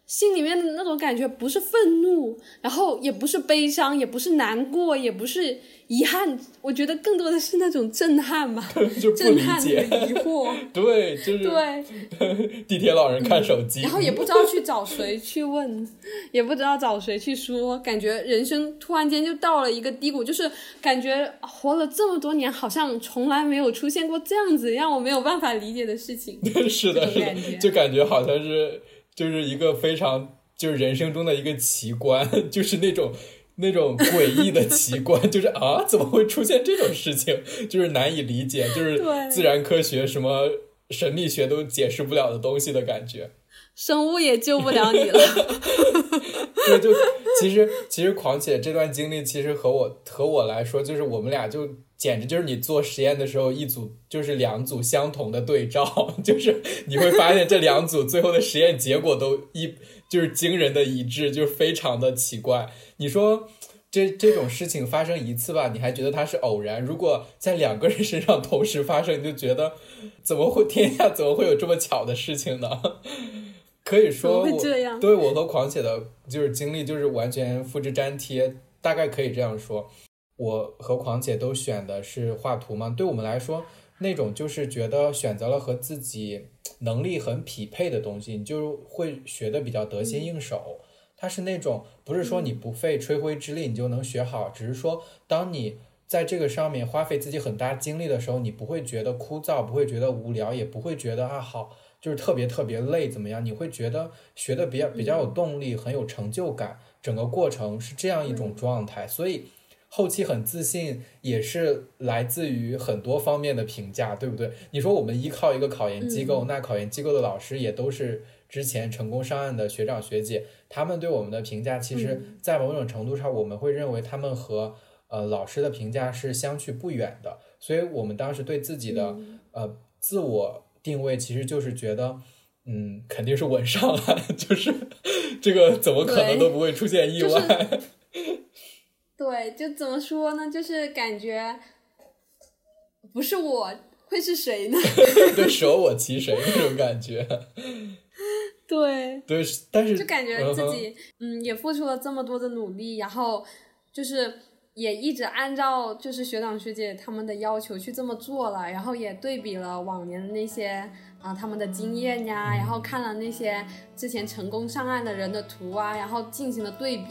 心里面的那种感觉不是愤怒，然后也不是悲伤，也不是难过，也不是遗憾，我觉得更多的是那种震撼吧，[LAUGHS] 就不理解，疑惑，[LAUGHS] 对，就是对。地铁老人看手机，然后也不知道去找谁去问，也不知道找谁去说，感觉人生突然间就到了一个低谷，就是感觉活了这么多年，好像从来没有出现过这样子让我没有办法理解的事情，[LAUGHS] 是的，是的，就感觉好像是。就是一个非常就是人生中的一个奇观，[LAUGHS] 就是那种那种诡异的奇观，[LAUGHS] 就是啊，怎么会出现这种事情？[LAUGHS] 就是难以理解，就是自然科学什么神秘学都解释不了的东西的感觉，生物也救不了你了。对，就其实其实狂姐这段经历，其实和我和我来说，就是我们俩就。简直就是你做实验的时候，一组就是两组相同的对照，[LAUGHS] 就是你会发现这两组最后的实验结果都一就是惊人的一致，就是非常的奇怪。你说这这种事情发生一次吧，你还觉得它是偶然；如果在两个人身上同时发生，你就觉得怎么会天下怎么会有这么巧的事情呢？[LAUGHS] 可以说，我对我和狂写的就是经历就是完全复制粘贴，大概可以这样说。我和狂姐都选的是画图嘛，对我们来说，那种就是觉得选择了和自己能力很匹配的东西，你就会学的比较得心应手。它是那种不是说你不费吹灰之力你就能学好，只是说当你在这个上面花费自己很大精力的时候，你不会觉得枯燥，不会觉得无聊，也不会觉得啊好就是特别特别累怎么样？你会觉得学的比较比较有动力，很有成就感，整个过程是这样一种状态，所以。后期很自信，也是来自于很多方面的评价，对不对？你说我们依靠一个考研机构，那考研机构的老师也都是之前成功上岸的学长学姐，他们对我们的评价，其实，在某种程度上，我们会认为他们和呃老师的评价是相去不远的。所以我们当时对自己的呃自我定位，其实就是觉得，嗯，肯定是稳上了，[LAUGHS] 就是这个怎么可能都不会出现意外。对，就怎么说呢？就是感觉不是我会是谁呢？[LAUGHS] 对，舍我其谁那种感觉。[LAUGHS] 对。对，但是就感觉自己嗯也付出了这么多的努力，然后就是也一直按照就是学长学姐他们的要求去这么做了，然后也对比了往年的那些啊他们的经验呀，然后看了那些之前成功上岸的人的图啊，然后进行了对比。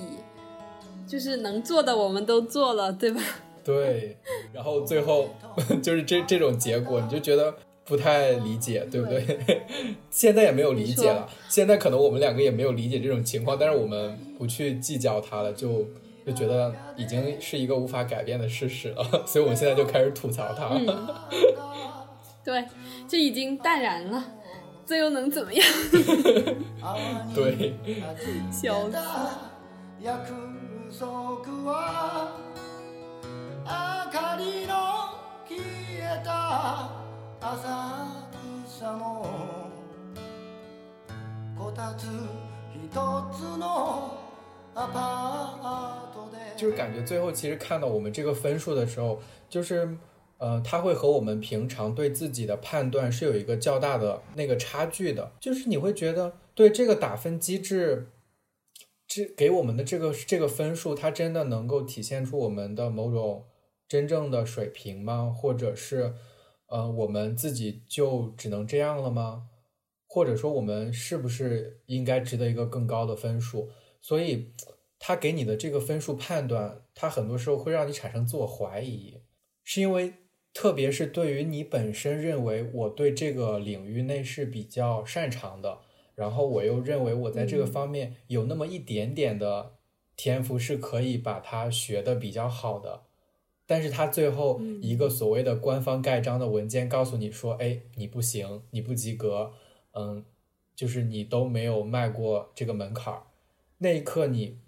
就是能做的我们都做了，对吧？对，然后最后 [LAUGHS] 就是这这种结果，你就觉得不太理解，对不对？[LAUGHS] 现在也没有理解了，现在可能我们两个也没有理解这种情况，但是我们不去计较它了，就就觉得已经是一个无法改变的事实了，[LAUGHS] 所以我们现在就开始吐槽它。对，就已经淡然了，这又能怎么样？对，笑死。就是感觉最后其实看到我们这个分数的时候，就是呃，他会和我们平常对自己的判断是有一个较大的那个差距的。就是你会觉得对这个打分机制。这给我们的这个这个分数，它真的能够体现出我们的某种真正的水平吗？或者是，呃，我们自己就只能这样了吗？或者说，我们是不是应该值得一个更高的分数？所以，他给你的这个分数判断，他很多时候会让你产生自我怀疑，是因为，特别是对于你本身认为我对这个领域内是比较擅长的。然后我又认为我在这个方面有那么一点点的天赋，是可以把它学的比较好的。但是他最后一个所谓的官方盖章的文件告诉你说：“哎，你不行，你不及格，嗯，就是你都没有迈过这个门槛儿。”那一刻，你，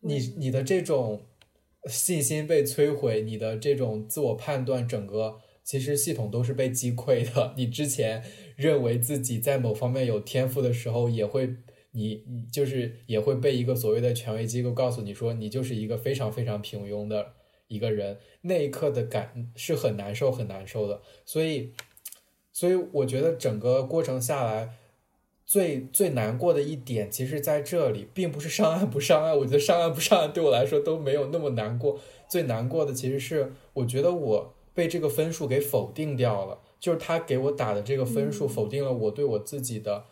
你你的这种信心被摧毁，你的这种自我判断，整个其实系统都是被击溃的。你之前。认为自己在某方面有天赋的时候，也会你你就是也会被一个所谓的权威机构告诉你说，你就是一个非常非常平庸的一个人。那一刻的感是很难受很难受的。所以，所以我觉得整个过程下来，最最难过的一点，其实在这里，并不是上岸不上岸。我觉得上岸不上岸对我来说都没有那么难过。最难过的其实是，我觉得我被这个分数给否定掉了。就是他给我打的这个分数，否定了我对我自己的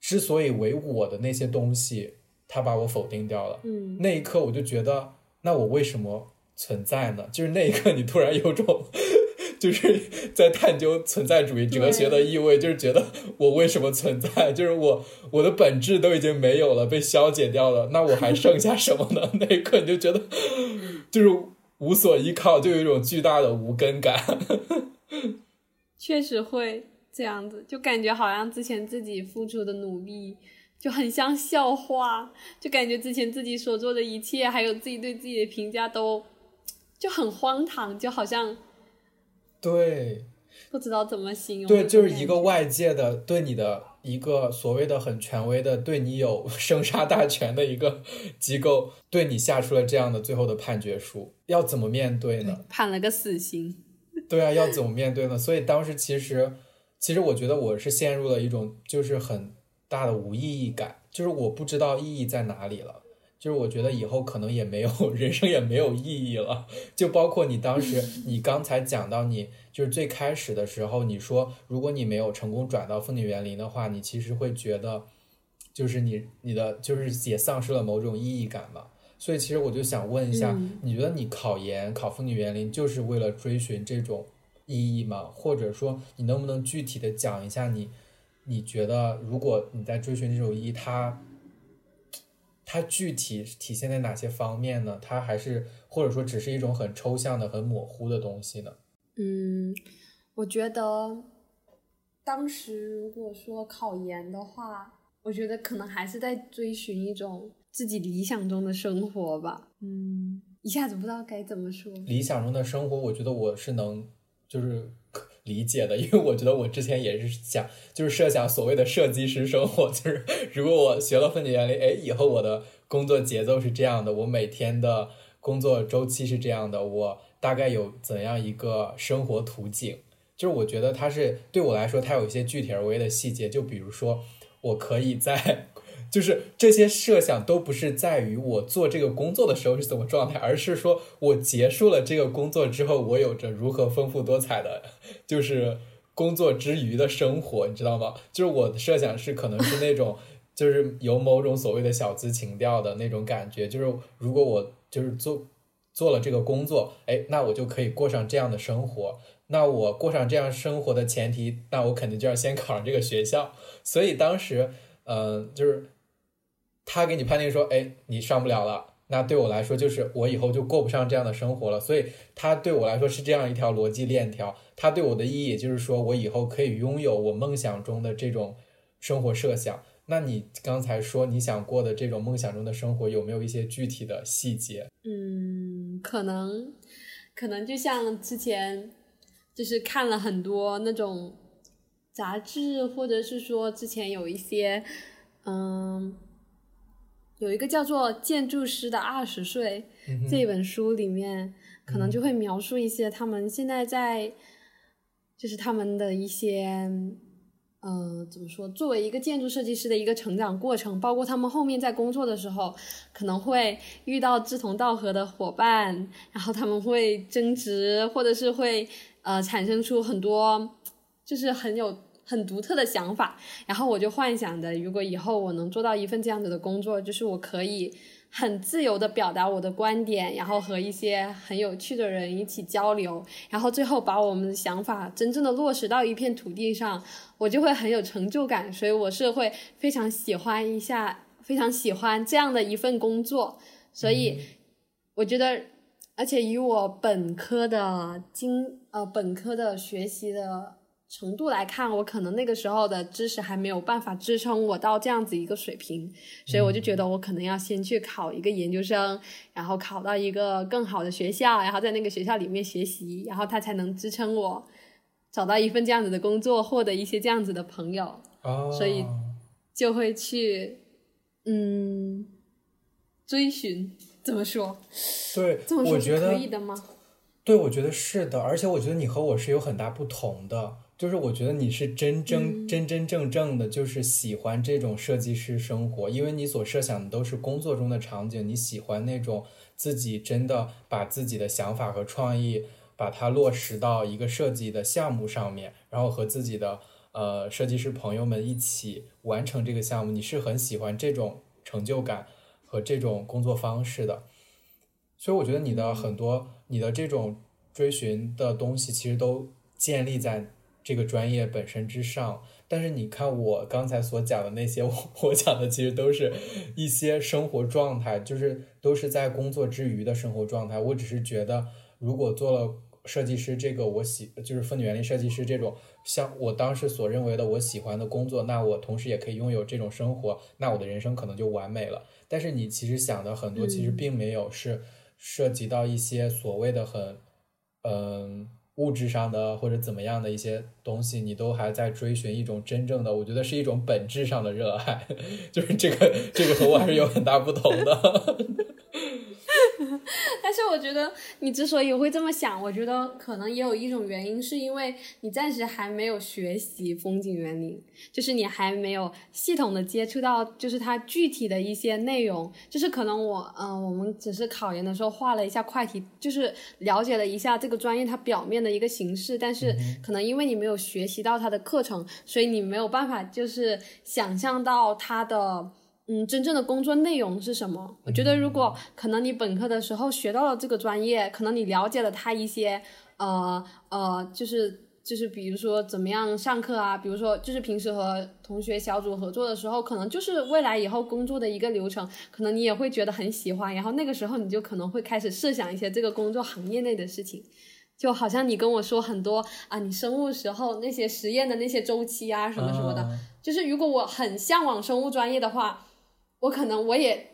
之所以为我的那些东西，他把我否定掉了。嗯，那一刻我就觉得，那我为什么存在呢？就是那一刻，你突然有种。[LAUGHS] 就是在探究存在主义哲学的意味，就是觉得我为什么存在？就是我我的本质都已经没有了，被消解掉了，那我还剩下什么呢？[LAUGHS] 那一刻你就觉得就是无所依靠，就有一种巨大的无根感。确实会这样子，就感觉好像之前自己付出的努力就很像笑话，就感觉之前自己所做的一切，还有自己对自己的评价都就很荒唐，就好像。对，不知道怎么形容。对，就是一个外界的对你的一个所谓的很权威的、对你有 [LAUGHS] 生杀大权的一个机构，对你下出了这样的最后的判决书，要怎么面对呢？判了个死刑。对啊，要怎么面对呢？所以当时其实，其实我觉得我是陷入了一种就是很大的无意义感，就是我不知道意义在哪里了。就是我觉得以后可能也没有 [LAUGHS] 人生也没有意义了，就包括你当时你刚才讲到你就是最开始的时候，你说如果你没有成功转到风景园林的话，你其实会觉得就是你你的就是也丧失了某种意义感嘛。所以其实我就想问一下，你觉得你考研考风景园林就是为了追寻这种意义吗？或者说你能不能具体的讲一下你你觉得如果你在追寻这种意义，它？它具体体现在哪些方面呢？它还是或者说只是一种很抽象的、很模糊的东西呢？嗯，我觉得当时如果说考研的话，我觉得可能还是在追寻一种自己理想中的生活吧。嗯，一下子不知道该怎么说。理想中的生活，我觉得我是能就是。理解的，因为我觉得我之前也是想，就是设想所谓的设计师生活，就是如果我学了分解原理，哎，以后我的工作节奏是这样的，我每天的工作周期是这样的，我大概有怎样一个生活图景？就是我觉得它是对我来说，它有一些具体而微的细节，就比如说，我可以在。就是这些设想都不是在于我做这个工作的时候是怎么状态，而是说我结束了这个工作之后，我有着如何丰富多彩的，[LAUGHS] 就是工作之余的生活，你知道吗？就是我的设想是可能是那种，就是有某种所谓的小资情调的那种感觉，就是如果我就是做做了这个工作，哎，那我就可以过上这样的生活。那我过上这样生活的前提，那我肯定就要先考上这个学校。所以当时，嗯，就是。他给你判定说，哎，你上不了了。那对我来说，就是我以后就过不上这样的生活了。所以，他对我来说是这样一条逻辑链条。他对我的意义，也就是说，我以后可以拥有我梦想中的这种生活设想。那你刚才说你想过的这种梦想中的生活，有没有一些具体的细节？嗯，可能，可能就像之前，就是看了很多那种杂志，或者是说之前有一些，嗯。有一个叫做《建筑师的二十岁》这本书里面，可能就会描述一些他们现在在，就是他们的一些，呃，怎么说？作为一个建筑设计师的一个成长过程，包括他们后面在工作的时候，可能会遇到志同道合的伙伴，然后他们会争执，或者是会呃产生出很多，就是很有。很独特的想法，然后我就幻想的，如果以后我能做到一份这样子的工作，就是我可以很自由的表达我的观点，然后和一些很有趣的人一起交流，然后最后把我们的想法真正的落实到一片土地上，我就会很有成就感。所以我是会非常喜欢一下，非常喜欢这样的一份工作。所以我觉得，而且以我本科的经呃本科的学习的。程度来看，我可能那个时候的知识还没有办法支撑我到这样子一个水平，所以我就觉得我可能要先去考一个研究生，然后考到一个更好的学校，然后在那个学校里面学习，然后他才能支撑我找到一份这样子的工作，获得一些这样子的朋友。哦，所以就会去嗯追寻，怎么说？对，我觉得可以的吗？对，我觉得是的，而且我觉得你和我是有很大不同的。就是我觉得你是真正真真正正的，就是喜欢这种设计师生活，因为你所设想的都是工作中的场景，你喜欢那种自己真的把自己的想法和创意把它落实到一个设计的项目上面，然后和自己的呃设计师朋友们一起完成这个项目，你是很喜欢这种成就感和这种工作方式的，所以我觉得你的很多你的这种追寻的东西，其实都建立在。这个专业本身之上，但是你看我刚才所讲的那些，[LAUGHS] 我我讲的其实都是一些生活状态，就是都是在工作之余的生活状态。我只是觉得，如果做了设计师这个我喜，就是风景园林设计师这种像我当时所认为的我喜欢的工作，那我同时也可以拥有这种生活，那我的人生可能就完美了。但是你其实想的很多，其实并没有是涉及到一些所谓的很，嗯。物质上的或者怎么样的一些东西，你都还在追寻一种真正的，我觉得是一种本质上的热爱，[LAUGHS] 就是这个这个和我还是有很大不同的。[LAUGHS] 但是我觉得你之所以会这么想，我觉得可能也有一种原因，是因为你暂时还没有学习风景园林，就是你还没有系统的接触到，就是它具体的一些内容。就是可能我，嗯，我们只是考研的时候画了一下快题，就是了解了一下这个专业它表面的一个形式，但是可能因为你没有学习到它的课程，所以你没有办法就是想象到它的。嗯，真正的工作内容是什么？我觉得，如果可能，你本科的时候学到了这个专业，可能你了解了他一些，呃呃，就是就是，比如说怎么样上课啊，比如说就是平时和同学小组合作的时候，可能就是未来以后工作的一个流程，可能你也会觉得很喜欢，然后那个时候你就可能会开始设想一些这个工作行业内的事情，就好像你跟我说很多啊，你生物时候那些实验的那些周期啊什么什么的，就是如果我很向往生物专业的话。我可能我也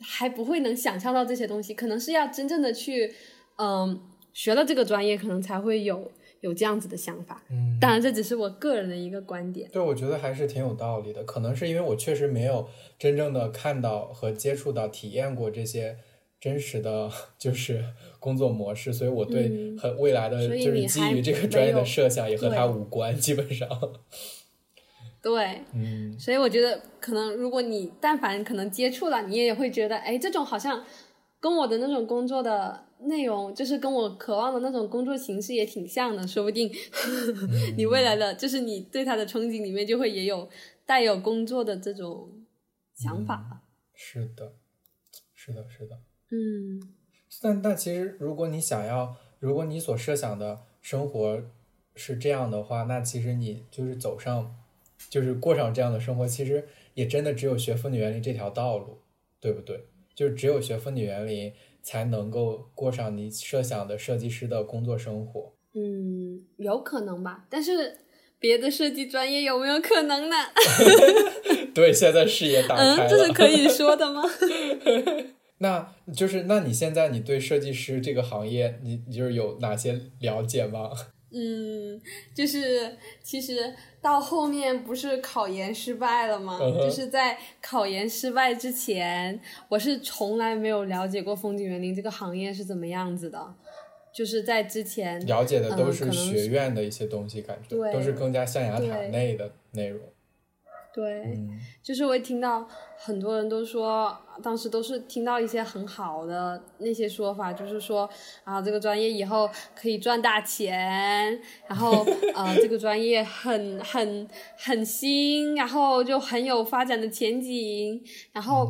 还不会能想象到这些东西，可能是要真正的去，嗯，学了这个专业，可能才会有有这样子的想法。嗯，当然这只是我个人的一个观点。对，我觉得还是挺有道理的。可能是因为我确实没有真正的看到和接触到、体验过这些真实的就是 [LAUGHS] 工作模式，所以我对很未来的就是基于这个专业的设想也和它无关，基本上。对，嗯，所以我觉得可能如果你但凡可能接触了，你也会觉得，哎，这种好像跟我的那种工作的内容，就是跟我渴望的那种工作形式也挺像的，说不定 [LAUGHS] 你未来的就是你对他的憧憬里面就会也有带有工作的这种想法。是的，是的，是的，嗯。但但其实，如果你想要，如果你所设想的生活是这样的话，那其实你就是走上。就是过上这样的生活，其实也真的只有学风景园林这条道路，对不对？就是只有学风景园林，才能够过上你设想的设计师的工作生活。嗯，有可能吧，但是别的设计专业有没有可能呢？[LAUGHS] 对，现在视野打开了。嗯，这是可以说的吗？[LAUGHS] 那就是，那你现在你对设计师这个行业，你你就是有哪些了解吗？嗯，就是其实到后面不是考研失败了吗？就是在考研失败之前，我是从来没有了解过风景园林这个行业是怎么样子的。就是在之前了解的都是学院的一些东西，感觉都是更加象牙塔内的内容。对，就是我听到很多人都说，当时都是听到一些很好的那些说法，就是说啊，这个专业以后可以赚大钱，然后 [LAUGHS] 啊，这个专业很很很新，然后就很有发展的前景，然后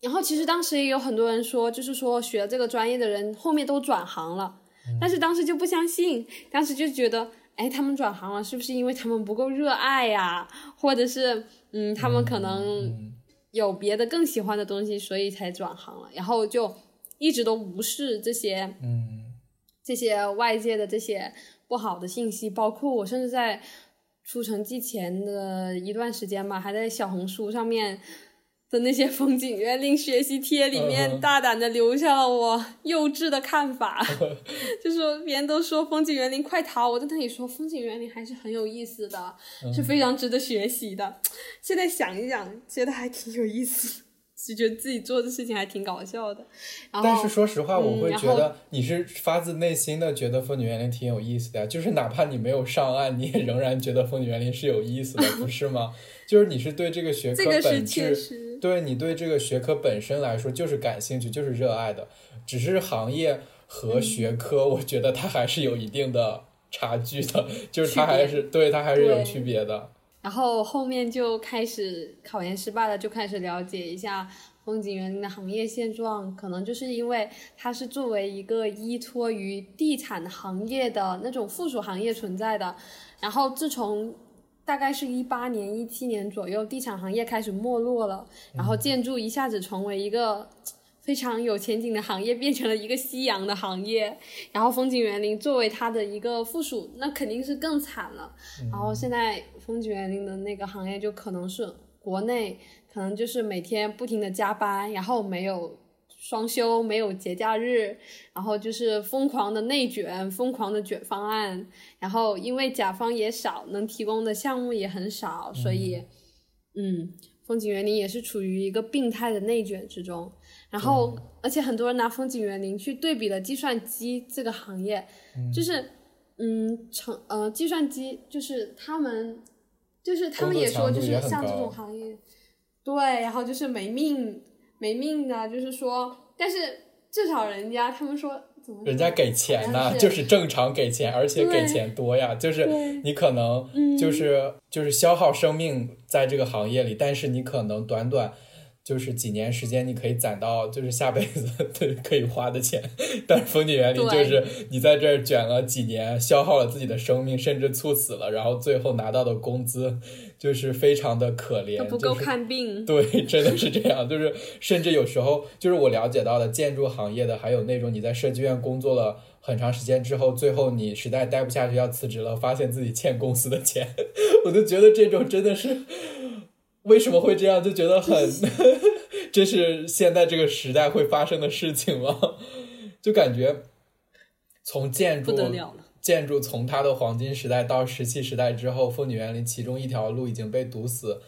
然后其实当时也有很多人说，就是说学这个专业的人后面都转行了，但是当时就不相信，当时就觉得。哎，他们转行了，是不是因为他们不够热爱呀？或者是，嗯，他们可能有别的更喜欢的东西，所以才转行了。然后就一直都无视这些，嗯，这些外界的这些不好的信息。包括我甚至在出成绩前的一段时间吧，还在小红书上面。的那些风景园林学习帖里面，大胆的留下了我幼稚的看法，[LAUGHS] 就说别人都说风景园林快逃，我在那里说风景园林还是很有意思的，是非常值得学习的。现在想一想，觉得还挺有意思。就觉得自己做的事情还挺搞笑的。然后，但是说实话，我会嗯觉得你是发自内心的觉得风景园林挺有意思的呀，就是哪怕你没有上岸，你也仍然觉得风景园林是有意思的，不是吗？[LAUGHS] 就是你是对这个学科这个是本质，确实，对你对这个学科本身来说就是感兴趣，就是热爱的，只是行业和学科，我觉得它还是有一定的差距的，就是它还是对它还是有区别的。然后后面就开始考研失败了，就开始了解一下风景园林的行业现状。可能就是因为它是作为一个依托于地产行业的那种附属行业存在的。然后自从大概是一八年、一七年左右，地产行业开始没落了，然后建筑一下子成为一个非常有前景的行业，变成了一个夕阳的行业。然后风景园林作为它的一个附属，那肯定是更惨了。然后现在风景园林的那个行业就可能是国内可能就是每天不停的加班，然后没有双休，没有节假日，然后就是疯狂的内卷，疯狂的卷方案，然后因为甲方也少，能提供的项目也很少，所以嗯，风景园林也是处于一个病态的内卷之中。然后，而且很多人拿风景园林去对比了计算机这个行业，就是，嗯，成呃，计算机就是他们，就是他们也说，就是像这种行业，对，然后就是没命没命的，就是说，但是至少人家他们说怎么，人家给钱呢，好像是就是正常给钱，而且给钱多呀。就是你可能就是、就是消耗生命在这个行业里，但是你可能短短就是几年时间，你可以攒到就是下辈子 [LAUGHS] 对可以花的钱。但是风景园林就是你在这儿卷了几年，消耗了自己的生命，甚至猝死了，然后最后拿到的工资就是非常的可怜，不够就是看病，对，[LAUGHS] 真的是这样，就是甚至有时候就是我了解到的建筑行业的，还有那种你在设计院工作了很长时间之后，最后你实在待不下去要辞职了，发现自己欠公司的钱，[LAUGHS] 我就觉得这种真的是为什么会这样，就觉得很，[LAUGHS] 这是现在这个时代会发生的事情吗？[LAUGHS] 就感觉从建筑。建筑从它的黄金时代到石器时代之后，风景园林其中一条路已经被堵死，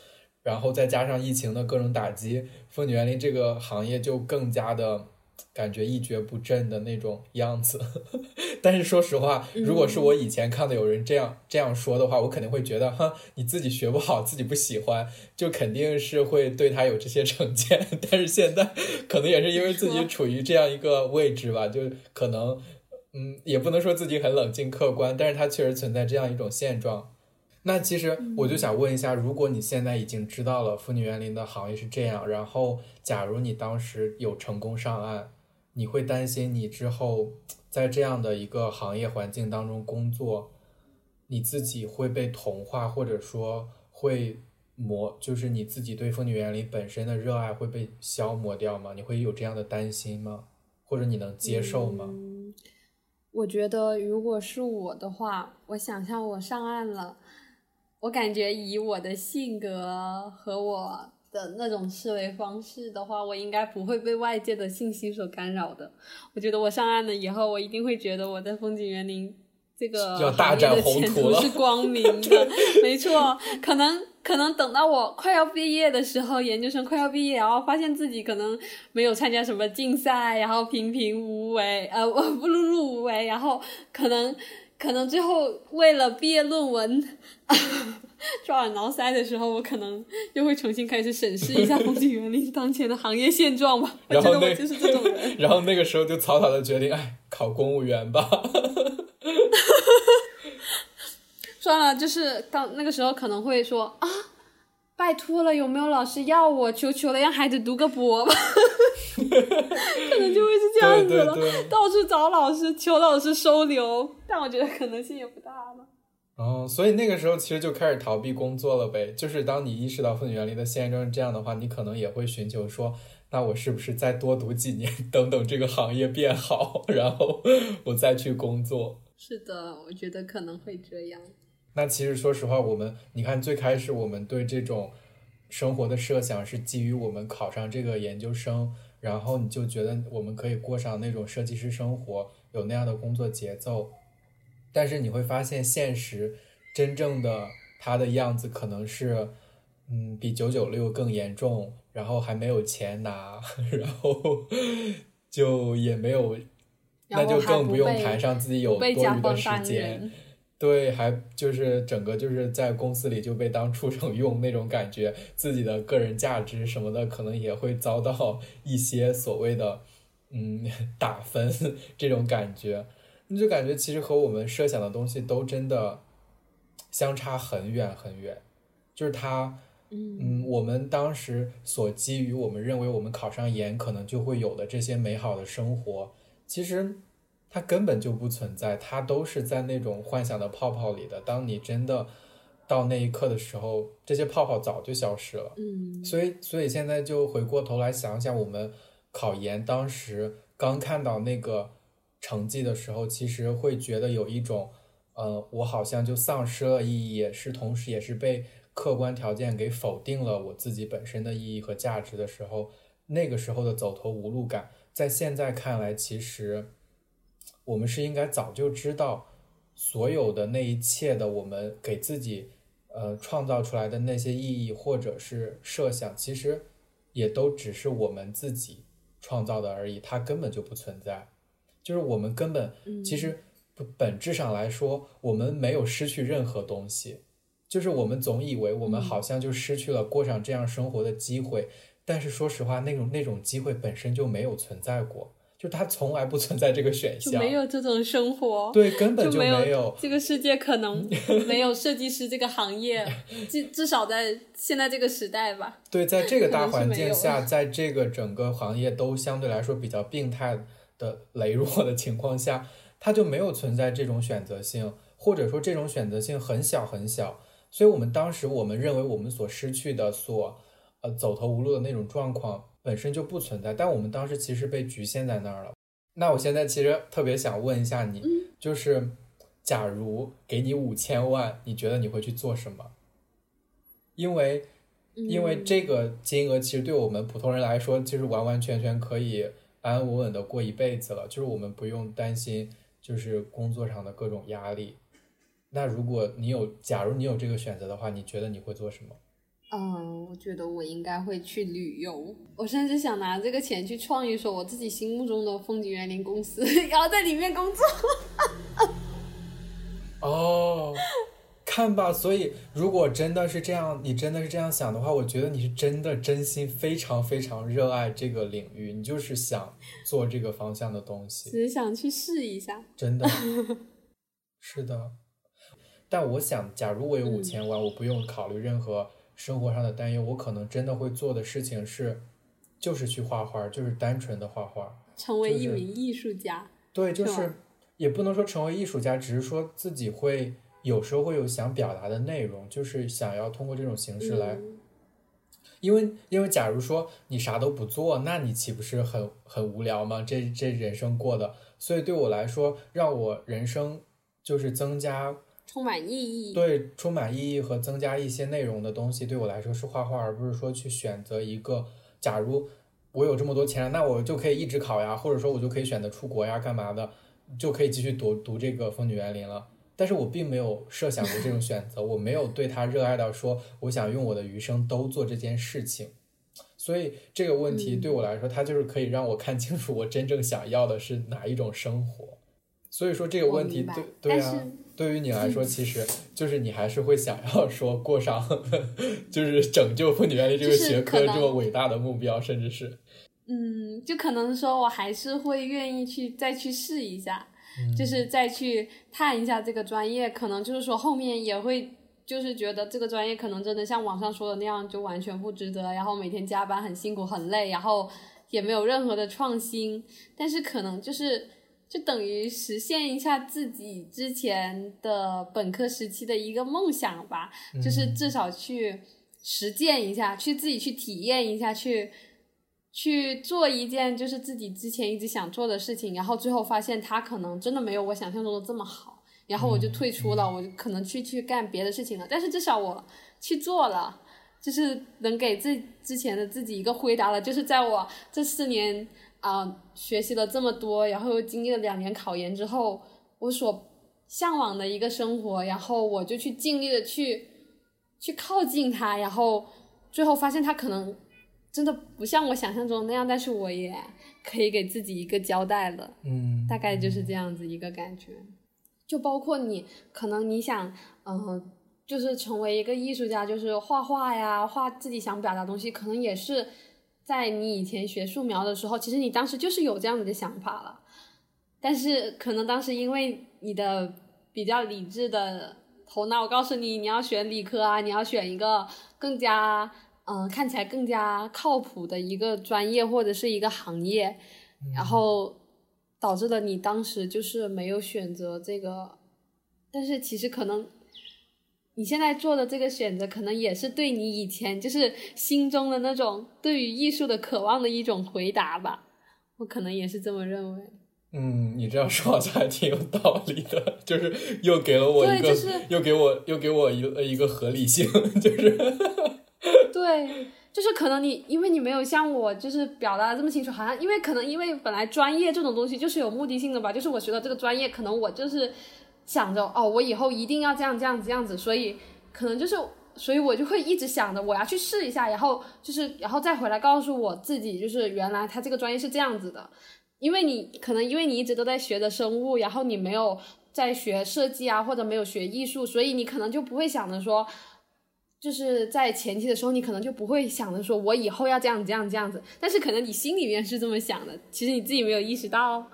然后再加上疫情的各种打击，风景园林这个行业就更加的感觉一蹶不振的那种样子。[LAUGHS] 但是说实话，如果是我以前看到有人这样这样说的话，我肯定会觉得，哈，你自己学不好，自己不喜欢，就肯定是会对他有这些成见。[LAUGHS] 但是现在可能也是因为自己处于这样一个位置吧，就可能。嗯，也不能说自己很冷静客观，但是它确实存在这样一种现状。那其实我就想问一下，如果你现在已经知道了妇女园林的行业是这样，然后假如你当时有成功上岸，你会担心你之后在这样的一个行业环境当中工作，你自己会被同化，或者说会磨，就是你自己对风景园林本身的热爱会被消磨掉吗？你会有这样的担心吗？或者你能接受吗？我觉得如果是我的话，我想象我上岸了，我感觉以我的性格和我的那种思维方式的话，我应该不会被外界的信息所干扰的。我觉得我上岸了以后，我一定会觉得我在风景园林这个行业的前途是光明的。[LAUGHS] 没错，可能可能等到我快要毕业的时候，研究生快要毕业，然后发现自己可能没有参加什么竞赛，然后平平无为，呃，不不碌碌无为，然后可能可能最后为了毕业论文 [LAUGHS] 抓耳挠腮的时候，我可能又会重新开始审视一下风景园林当前的行业现状吧。我然后我就是这种人。[LAUGHS] 然后那个时候就草草的决定，哎，考公务员吧。[LAUGHS] 算了，就是到那个时候可能会说啊，拜托了，有没有老师要我？求求了，让孩子读个博吧。可能就会是这样子了，对对对。到处找老师，求老师收留，但我觉得可能性也不大了。哦，所以那个时候其实就开始逃避工作了呗。就是当你意识到风景园林的现状是这样的话，你可能也会寻求说，那我是不是再多读几年，[LAUGHS] 等等这个行业变好，然后我再去工作。是的，我觉得可能会这样。那其实说实话，我们你看最开始我们对这种生活的设想是基于我们考上这个研究生，然后你就觉得我们可以过上那种设计师生活，有那样的工作节奏。但是你会发现，现实真正的他的样子可能是，嗯，比九九六更严重，然后还没有钱拿，[LAUGHS] 然后就也没有，那就更不用谈上自己有多余的时间。对，还就是整个就是在公司里就被当畜生用那种感觉，自己的个人价值什么的可能也会遭到一些所谓的嗯 [LAUGHS] 打分 [LAUGHS] 这种感觉，你就感觉其实和我们设想的东西都真的相差很远很远，就是他嗯我们当时所基于我们认为我们考上研可能就会有的这些美好的生活，其实。它根本就不存在，它都是在那种幻想的泡泡里的。当你真的到那一刻的时候，这些泡泡早就消失了。嗯，所以，所以现在就回过头来想想，我们考研当时刚看到那个成绩的时候，其实会觉得有一种，呃，我好像就丧失了意义，也是同时也是被客观条件给否定了我自己本身的意义和价值的时候，那个时候的走投无路感，在现在看来，其实。我们是应该早就知道，所有的那一切的我们给自己，呃，创造出来的那些意义或者是设想，其实也都只是我们自己创造的而已，它根本就不存在。就是我们根本其实本质上来说，我们没有失去任何东西，就是我们总以为我们好像就失去了过上这样生活的机会，但是说实话，那种那种机会本身就没有存在过。就它从来不存在这个选项，没有这种生活，对，根本就没有这个世界，可能 [LAUGHS] 没有设计师这个行业，至至少在现在这个时代吧。对，在这个大环境下，在这个整个行业都相对来说比较病态的羸弱的情况下，它就没有存在这种选择性，或者说这种选择性很小很小。所以我们当时我们认为我们所失去的，所呃走投无路的那种状况。本身就不存在，但我们当时其实被局限在那儿了。那我现在其实特别想问一下你，就是，假如给你五千万，你觉得你会去做什么？因为，因为这个金额其实对我们普通人来说，其实完完全全可以安安稳稳的过一辈子了，就是我们不用担心就是工作上的各种压力。那如果你有，假如你有这个选择的话，你觉得你会做什么？嗯，我觉得我应该会去旅游。我甚至想拿这个钱去创一所我自己心目中的风景园林公司，[LAUGHS] 然后在里面工作。哦，看吧，所以如果真的是这样，你真的是这样想的话，我觉得你是真的真心非常非常热爱这个领域，你就是想做这个方向的东西，只是想去试一下。真的，[LAUGHS] 是的。但我想，假如我有五千万，我不用考虑任何。生活上的担忧，我可能真的会做的事情是，就是去画画，就是单纯的画画，成为一名艺术家。对，就是也不能说成为艺术家，只是说自己会有时候会有想表达的内容，就是想要通过这种形式来。因为因为假如说你啥都不做，那你岂不是很很无聊吗？这这人生过的，所以对我来说，让我人生就是增加。充满意义，对，充满意义和增加一些内容的东西，对我来说是画画，而不是说去选择一个。假如我有这么多钱，那我就可以一直考呀，或者说我就可以选择出国呀，干嘛的，就可以继续读读这个风景园林了。但是我并没有设想过这种选择，我没有对他热爱到说我想用我的余生都做这件事情。所以这个问题对我来说，它就是可以让我看清楚我真正想要的是哪一种生活。所以说这个问题对对啊。对于你来说，其实就是你还是会想要说过上，[LAUGHS] 就是拯救妇女园林这个学科这么伟大的目标，甚至是，嗯，就可能说我还是会愿意去再去试一下，就是再去探一下这个专业，可能就是说后面也会就是觉得这个专业可能真的像网上说的那样，就完全不值得，然后每天加班很辛苦很累，然后也没有任何的创新，但是可能就是。就等于实现一下自己之前的本科时期的一个梦想吧，就是至少去实践一下，去自己去体验一下，去去做一件就是自己之前一直想做的事情，然后最后发现它可能真的没有我想象中的这么好，然后我就退出了，我就可能去去干别的事情了。但是至少我去做了，就是能给自之前的自己一个回答了，就是在我这四年。啊，学习了这么多，然后又经历了两年考研之后，我所向往的一个生活，然后我就去尽力的去去靠近它，然后最后发现它可能真的不像我想象中那样，但是我也可以给自己一个交代了。嗯，大概就是这样子一个感觉。就包括你，可能你想，嗯、就是成为一个艺术家，就是画画呀，画自己想表达的东西，可能也是在你以前学素描的时候，其实你当时就是有这样子的想法了，但是可能当时因为你的比较理智的头脑告诉你，你要选理科啊，你要选一个更加嗯、呃看起来更加靠谱的一个专业或者是一个行业，然后导致了你当时就是没有选择这个，但是其实可能你现在做的这个选择，可能也是对你以前就是心中的那种对于艺术的渴望的一种回答吧，我可能也是这么认为。嗯，你这样说好像还挺有道理的，就是又给了我一个，对就是又给我又给我一个一个合理性，就是对，就是可能你因为你没有像我就是表达的这么清楚，好像因为可能因为本来专业这种东西就是有目的性的吧，就是我学的这个专业，可能我就是想着哦，我以后一定要这样这样子这样子，所以可能就是。所以我就会一直想着我要去试一下，然后就是然后再回来告诉我自己，就是原来他这个专业是这样子的，因为你可能因为你一直都在学的生物，然后你没有在学设计啊，或者没有学艺术，所以你可能就不会想着说，就是在前期的时候，你可能就不会想着说我以后要这样这样这样子，但是可能你心里面是这么想的，其实你自己没有意识到。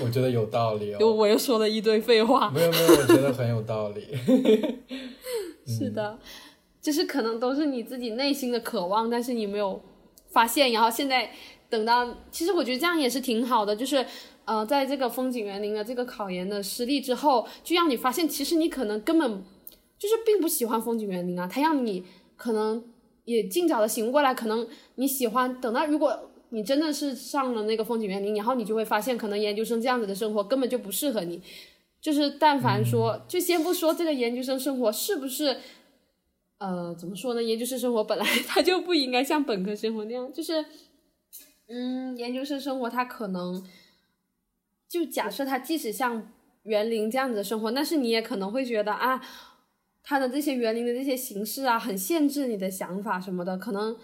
我觉得有道理又哦。我又说了一堆废话。没有没有，我觉得很有道理。[LAUGHS] 是的，就是可能都是你自己内心的渴望，但是你没有发现，然后现在等到，其实我觉得这样也是挺好的，就是呃，在这个风景园林的这个考研的失利之后，就让你发现，其实你可能根本就是并不喜欢风景园林啊，它让你可能也尽早的醒悟过来，可能你喜欢，等到如果。你真的是上了那个风景园林，然后你就会发现，可能研究生这样子的生活根本就不适合你。就是但凡说，就先不说这个研究生生活是不是，呃，怎么说呢？研究生生活本来 [LAUGHS] 它就不应该像本科生活那样，就是，嗯，研究生生活它可能，就假设它即使像园林这样子的生活，但是你也可能会觉得啊，它的这些园林的这些形式啊，很限制你的想法什么的，可能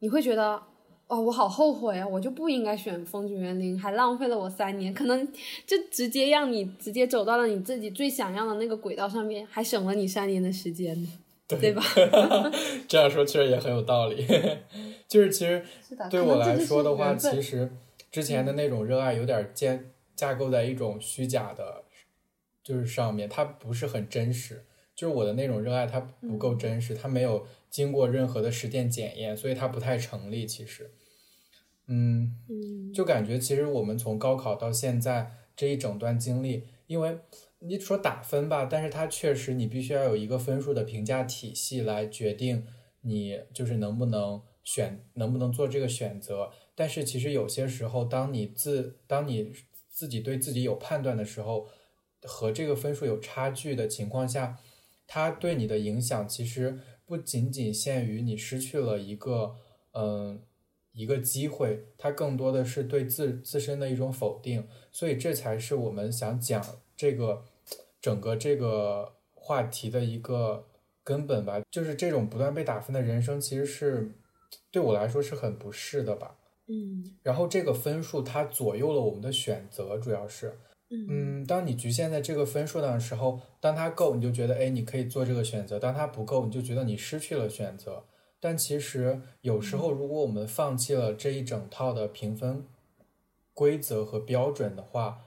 你会觉得。哦，我好后悔啊！我就不应该选风景园林，还浪费了我三年，可能就直接让你直接走到了你自己最想要的那个轨道上面，还省了你三年的时间呢，[LAUGHS] 对吧？[LAUGHS] 这样说确实也很有道理。[LAUGHS] 就是其实，对我来说的话，其实之前的那种热爱有点建架构在一种虚假的，就是上面，它不是很真实。就是我的那种热爱，它不够真实，它没有经过任何的实践检验，所以它不太成立。其实，嗯，嗯，就感觉其实我们从高考到现在这一整段经历，因为你说打分吧，但是它确实你必须要有一个分数的评价体系来决定你就是能不能选，能不能做这个选择。但是其实有些时候，当你自当你自己对自己有判断的时候，和这个分数有差距的情况下，它对你的影响其实不仅仅限于你失去了一个嗯。一个机会，它更多的是对自自身的一种否定，所以这才是我们想讲这个整个这个话题的一个根本吧。就是这种不断被打分的人生，其实是对我来说是很不适的吧。嗯然后这个分数它左右了我们的选择，主要是，嗯嗯，当你局限在这个分数上的时候，当它够，你就觉得哎，你可以做这个选择；当它不够，你就觉得你失去了选择。但其实有时候，如果我们放弃了这一整套的评分规则和标准的话，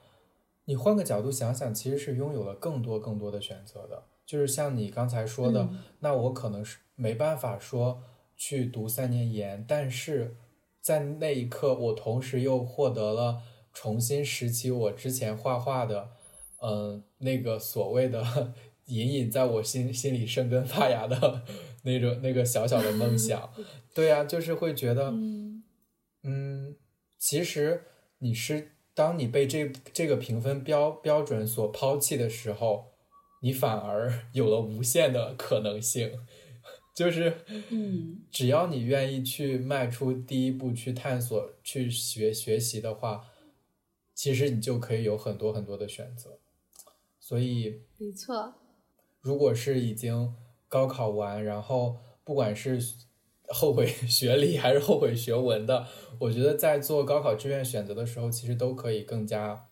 你换个角度想想，其实是拥有了更多更多的选择的。就是像你刚才说的，嗯那我可能是没办法说去读三年研，但是在那一刻，我同时又获得了重新拾起我之前画画的，嗯、那个所谓的 [LAUGHS] 隐隐在我心心里生根发芽的那种那个小小的梦想。[LAUGHS] 对呀、就是会觉得，嗯嗯，其实你是当你被这这个评分标标准所抛弃的时候，你反而有了无限的可能性。[LAUGHS] 就是嗯只要你愿意去迈出第一步，去探索、去学学习的话，其实你就可以有很多很多的选择。所以，没错，如果是已经高考完，然后不管是后悔 [LAUGHS] 学历还是后悔学文的。我觉得在做高考志愿选择的时候，其实都可以更加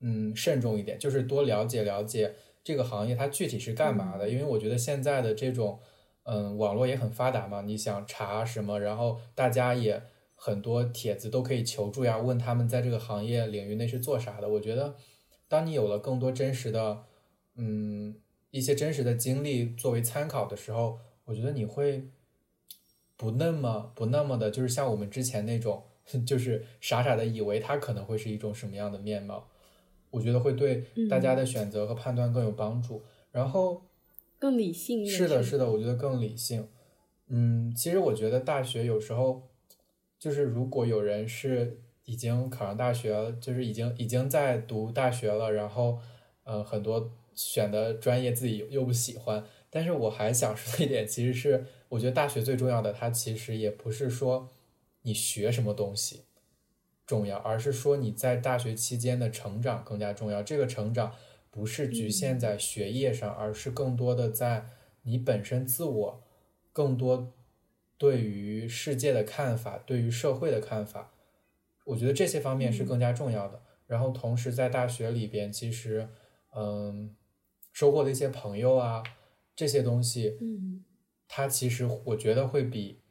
嗯慎重一点，就是多了解了解这个行业它具体是干嘛的。因为我觉得现在的这种嗯网络也很发达嘛，你想查什么，然后大家也很多帖子都可以求助呀，问他们在这个行业领域内是做啥的。我觉得当你有了更多真实的嗯一些真实的经历作为参考的时候，我觉得你会。不那么不那么的，就是像我们之前那种，[LAUGHS] 就是傻傻的以为它可能会是一种什么样的面貌，我觉得会对大家的选择和判断更有帮助。然后更理性。是的，是的，我觉得更理性。嗯，其实我觉得大学有时候，就是如果有人是已经考上大学了，就是已经已经在读大学了，然后呃很多选的专业自己又不喜欢，但是我还想说一点，其实是。我觉得大学最重要的，它其实也不是说你学什么东西重要，而是说你在大学期间的成长更加重要。这个成长不是局限在学业上，而是更多的在你本身自我更多对于世界的看法，对于社会的看法。我觉得这些方面是更加重要的。然后同时在大学里边，其实嗯，收获的一些朋友啊，这些东西，嗯。它其实我觉得会比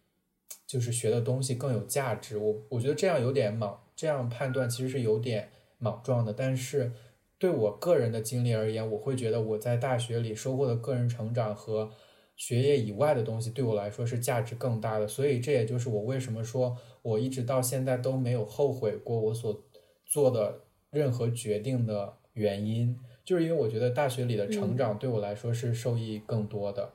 就是学的东西更有价值。我我觉得这样有点莽，这样判断其实是有点莽撞的。但是对我个人的经历而言，我会觉得我在大学里收获的个人成长和学业以外的东西，对我来说是价值更大的。所以这也就是我为什么说我一直到现在都没有后悔过我所做的任何决定的原因，就是因为我觉得大学里的成长对我来说是受益更多的。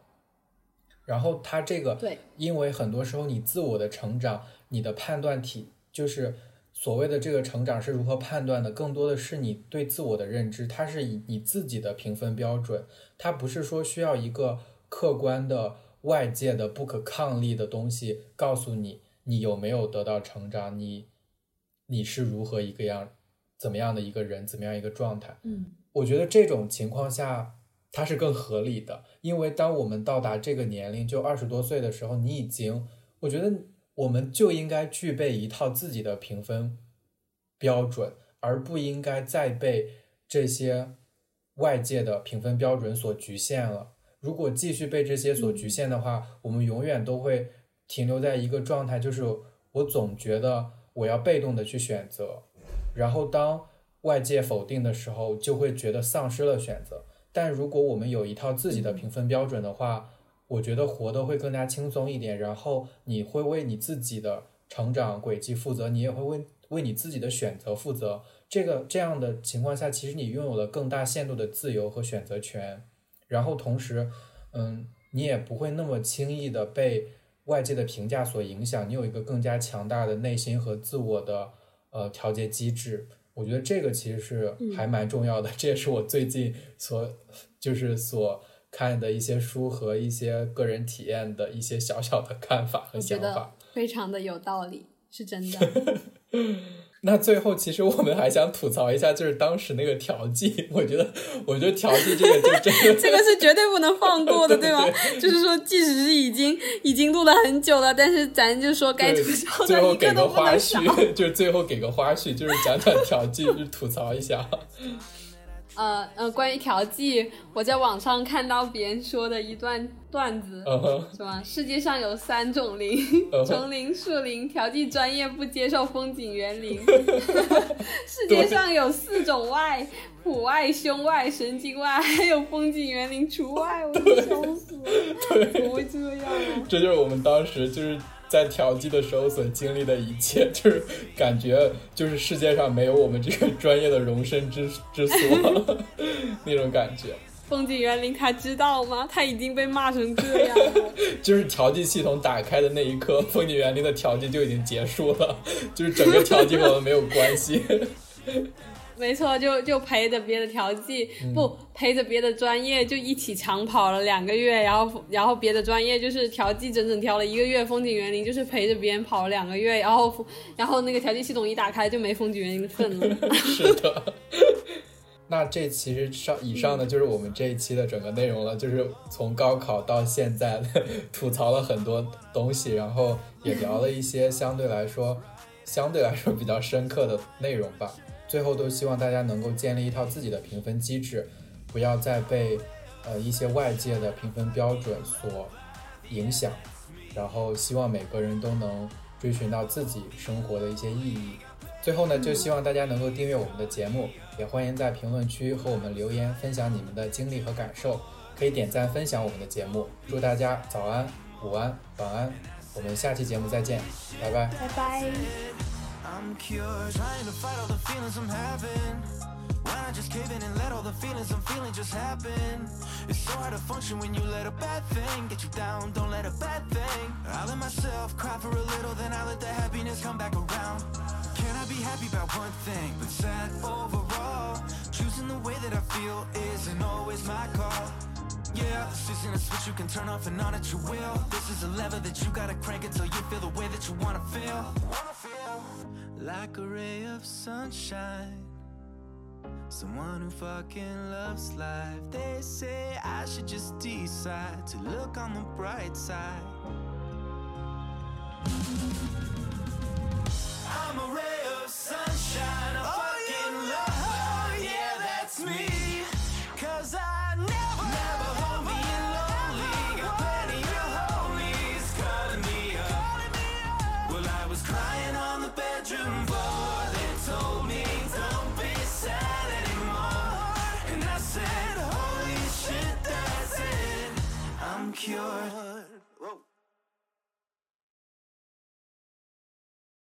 然后他这个，对，因为很多时候你自我的成长，你的判断体就是所谓的这个成长是如何判断的，更多的是你对自我的认知，它是以你自己的评分标准，它不是说需要一个客观的外界的不可抗力的东西告诉你你有没有得到成长，你你是如何一个样怎么样的一个人，怎么样一个状态？嗯，我觉得这种情况下。它是更合理的，因为当我们到达这个年龄，就二十多岁的时候，你已经，我觉得我们就应该具备一套自己的评分标准，而不应该再被这些外界的评分标准所局限了。如果继续被这些所局限的话，我们永远都会停留在一个状态，就是我总觉得我要被动的去选择，然后当外界否定的时候，就会觉得丧失了选择。但如果我们有一套自己的评分标准的话，我觉得活得会更加轻松一点。然后你会为你自己的成长轨迹负责，你也会为为你自己的选择负责。这个这样的情况下，其实你拥有了更大限度的自由和选择权。然后同时，嗯，你也不会那么轻易的被外界的评价所影响。你有一个更加强大的内心和自我的呃调节机制。我觉得这个其实是还蛮重要的，这也是我最近所就是所看的一些书和一些个人体验的一些小小的看法和想法，非常的有道理，是真的。[LAUGHS] 那最后，其实我们还想吐槽一下，就是当时那个调剂，我觉得，我觉得调剂这个就真的，[LAUGHS] 这个是绝对不能放过的，[LAUGHS] 对吗？就是说，即使是已经已经录了很久了，但是咱就说该吐槽的一个都不能少。就是最后给个花絮，就是讲讲调剂，就吐槽一下。[LAUGHS] 呃呃，关于调剂，我在网上看到别人说的一段段子，是吧？世界上有三种林：丛林、树林。调剂专业不接受风景园林。[LAUGHS] 世界上有四种外：普外、胸外、神经外，还有风景园林除外。我笑死了，怎么会这样？这就是我们当时就是。在调剂的时候所经历的一切，就是感觉就是世界上没有我们这个专业的容身之之所，[LAUGHS] 那种感觉。风景园林他知道吗？他已经被骂成这样了。就是调剂系统打开的那一刻，风景园林的调剂就已经结束了，就是整个调剂跟我们没有关系。没错，就就陪着别的调剂，不陪着别的专业就一起长跑了两个月，然后然后别的专业就是调剂整整调了一个月，风景园林就是陪着别人跑了两个月，然后然后那个调剂系统一打开就没风景园林的份了。[LAUGHS] 是的。[LAUGHS] 那这其实上以上呢，就是我们这一期的整个内容了，就是从高考到现在，吐槽了很多东西，然后也聊了一些相对来说，相对来说比较深刻的内容吧。最后都希望大家能够建立一套自己的评分机制，不要再被呃一些外界的评分标准所影响，然后希望每个人都能追寻到自己生活的一些意义。最后呢，就希望大家能够订阅我们的节目。也欢迎在评论区和我们留言，分享你们的经历和感受，可以点赞分享我们的节目。祝大家早安、午安、晚安，我们下期节目再见，拜拜。拜拜。Why not just cave in and let all the feelings I'm feeling just happen? It's so hard to function when you let a bad thing get you down. Don't let a bad thing. I let myself cry for a little, then I let the happiness come back around. Can I be happy about one thing, but sad overall? Choosing the way that I feel isn't always my call. Yeah, this isn't a switch you can turn off and on at your will. This is a lever that you gotta crank until you feel the way that you wanna feel. Like a ray of sunshine Someone who fucking loves life. They say I should just decide to look on the bright side. I'm a ray of sunshine. I oh, fucking love. Oh, yeah, that's me. cured.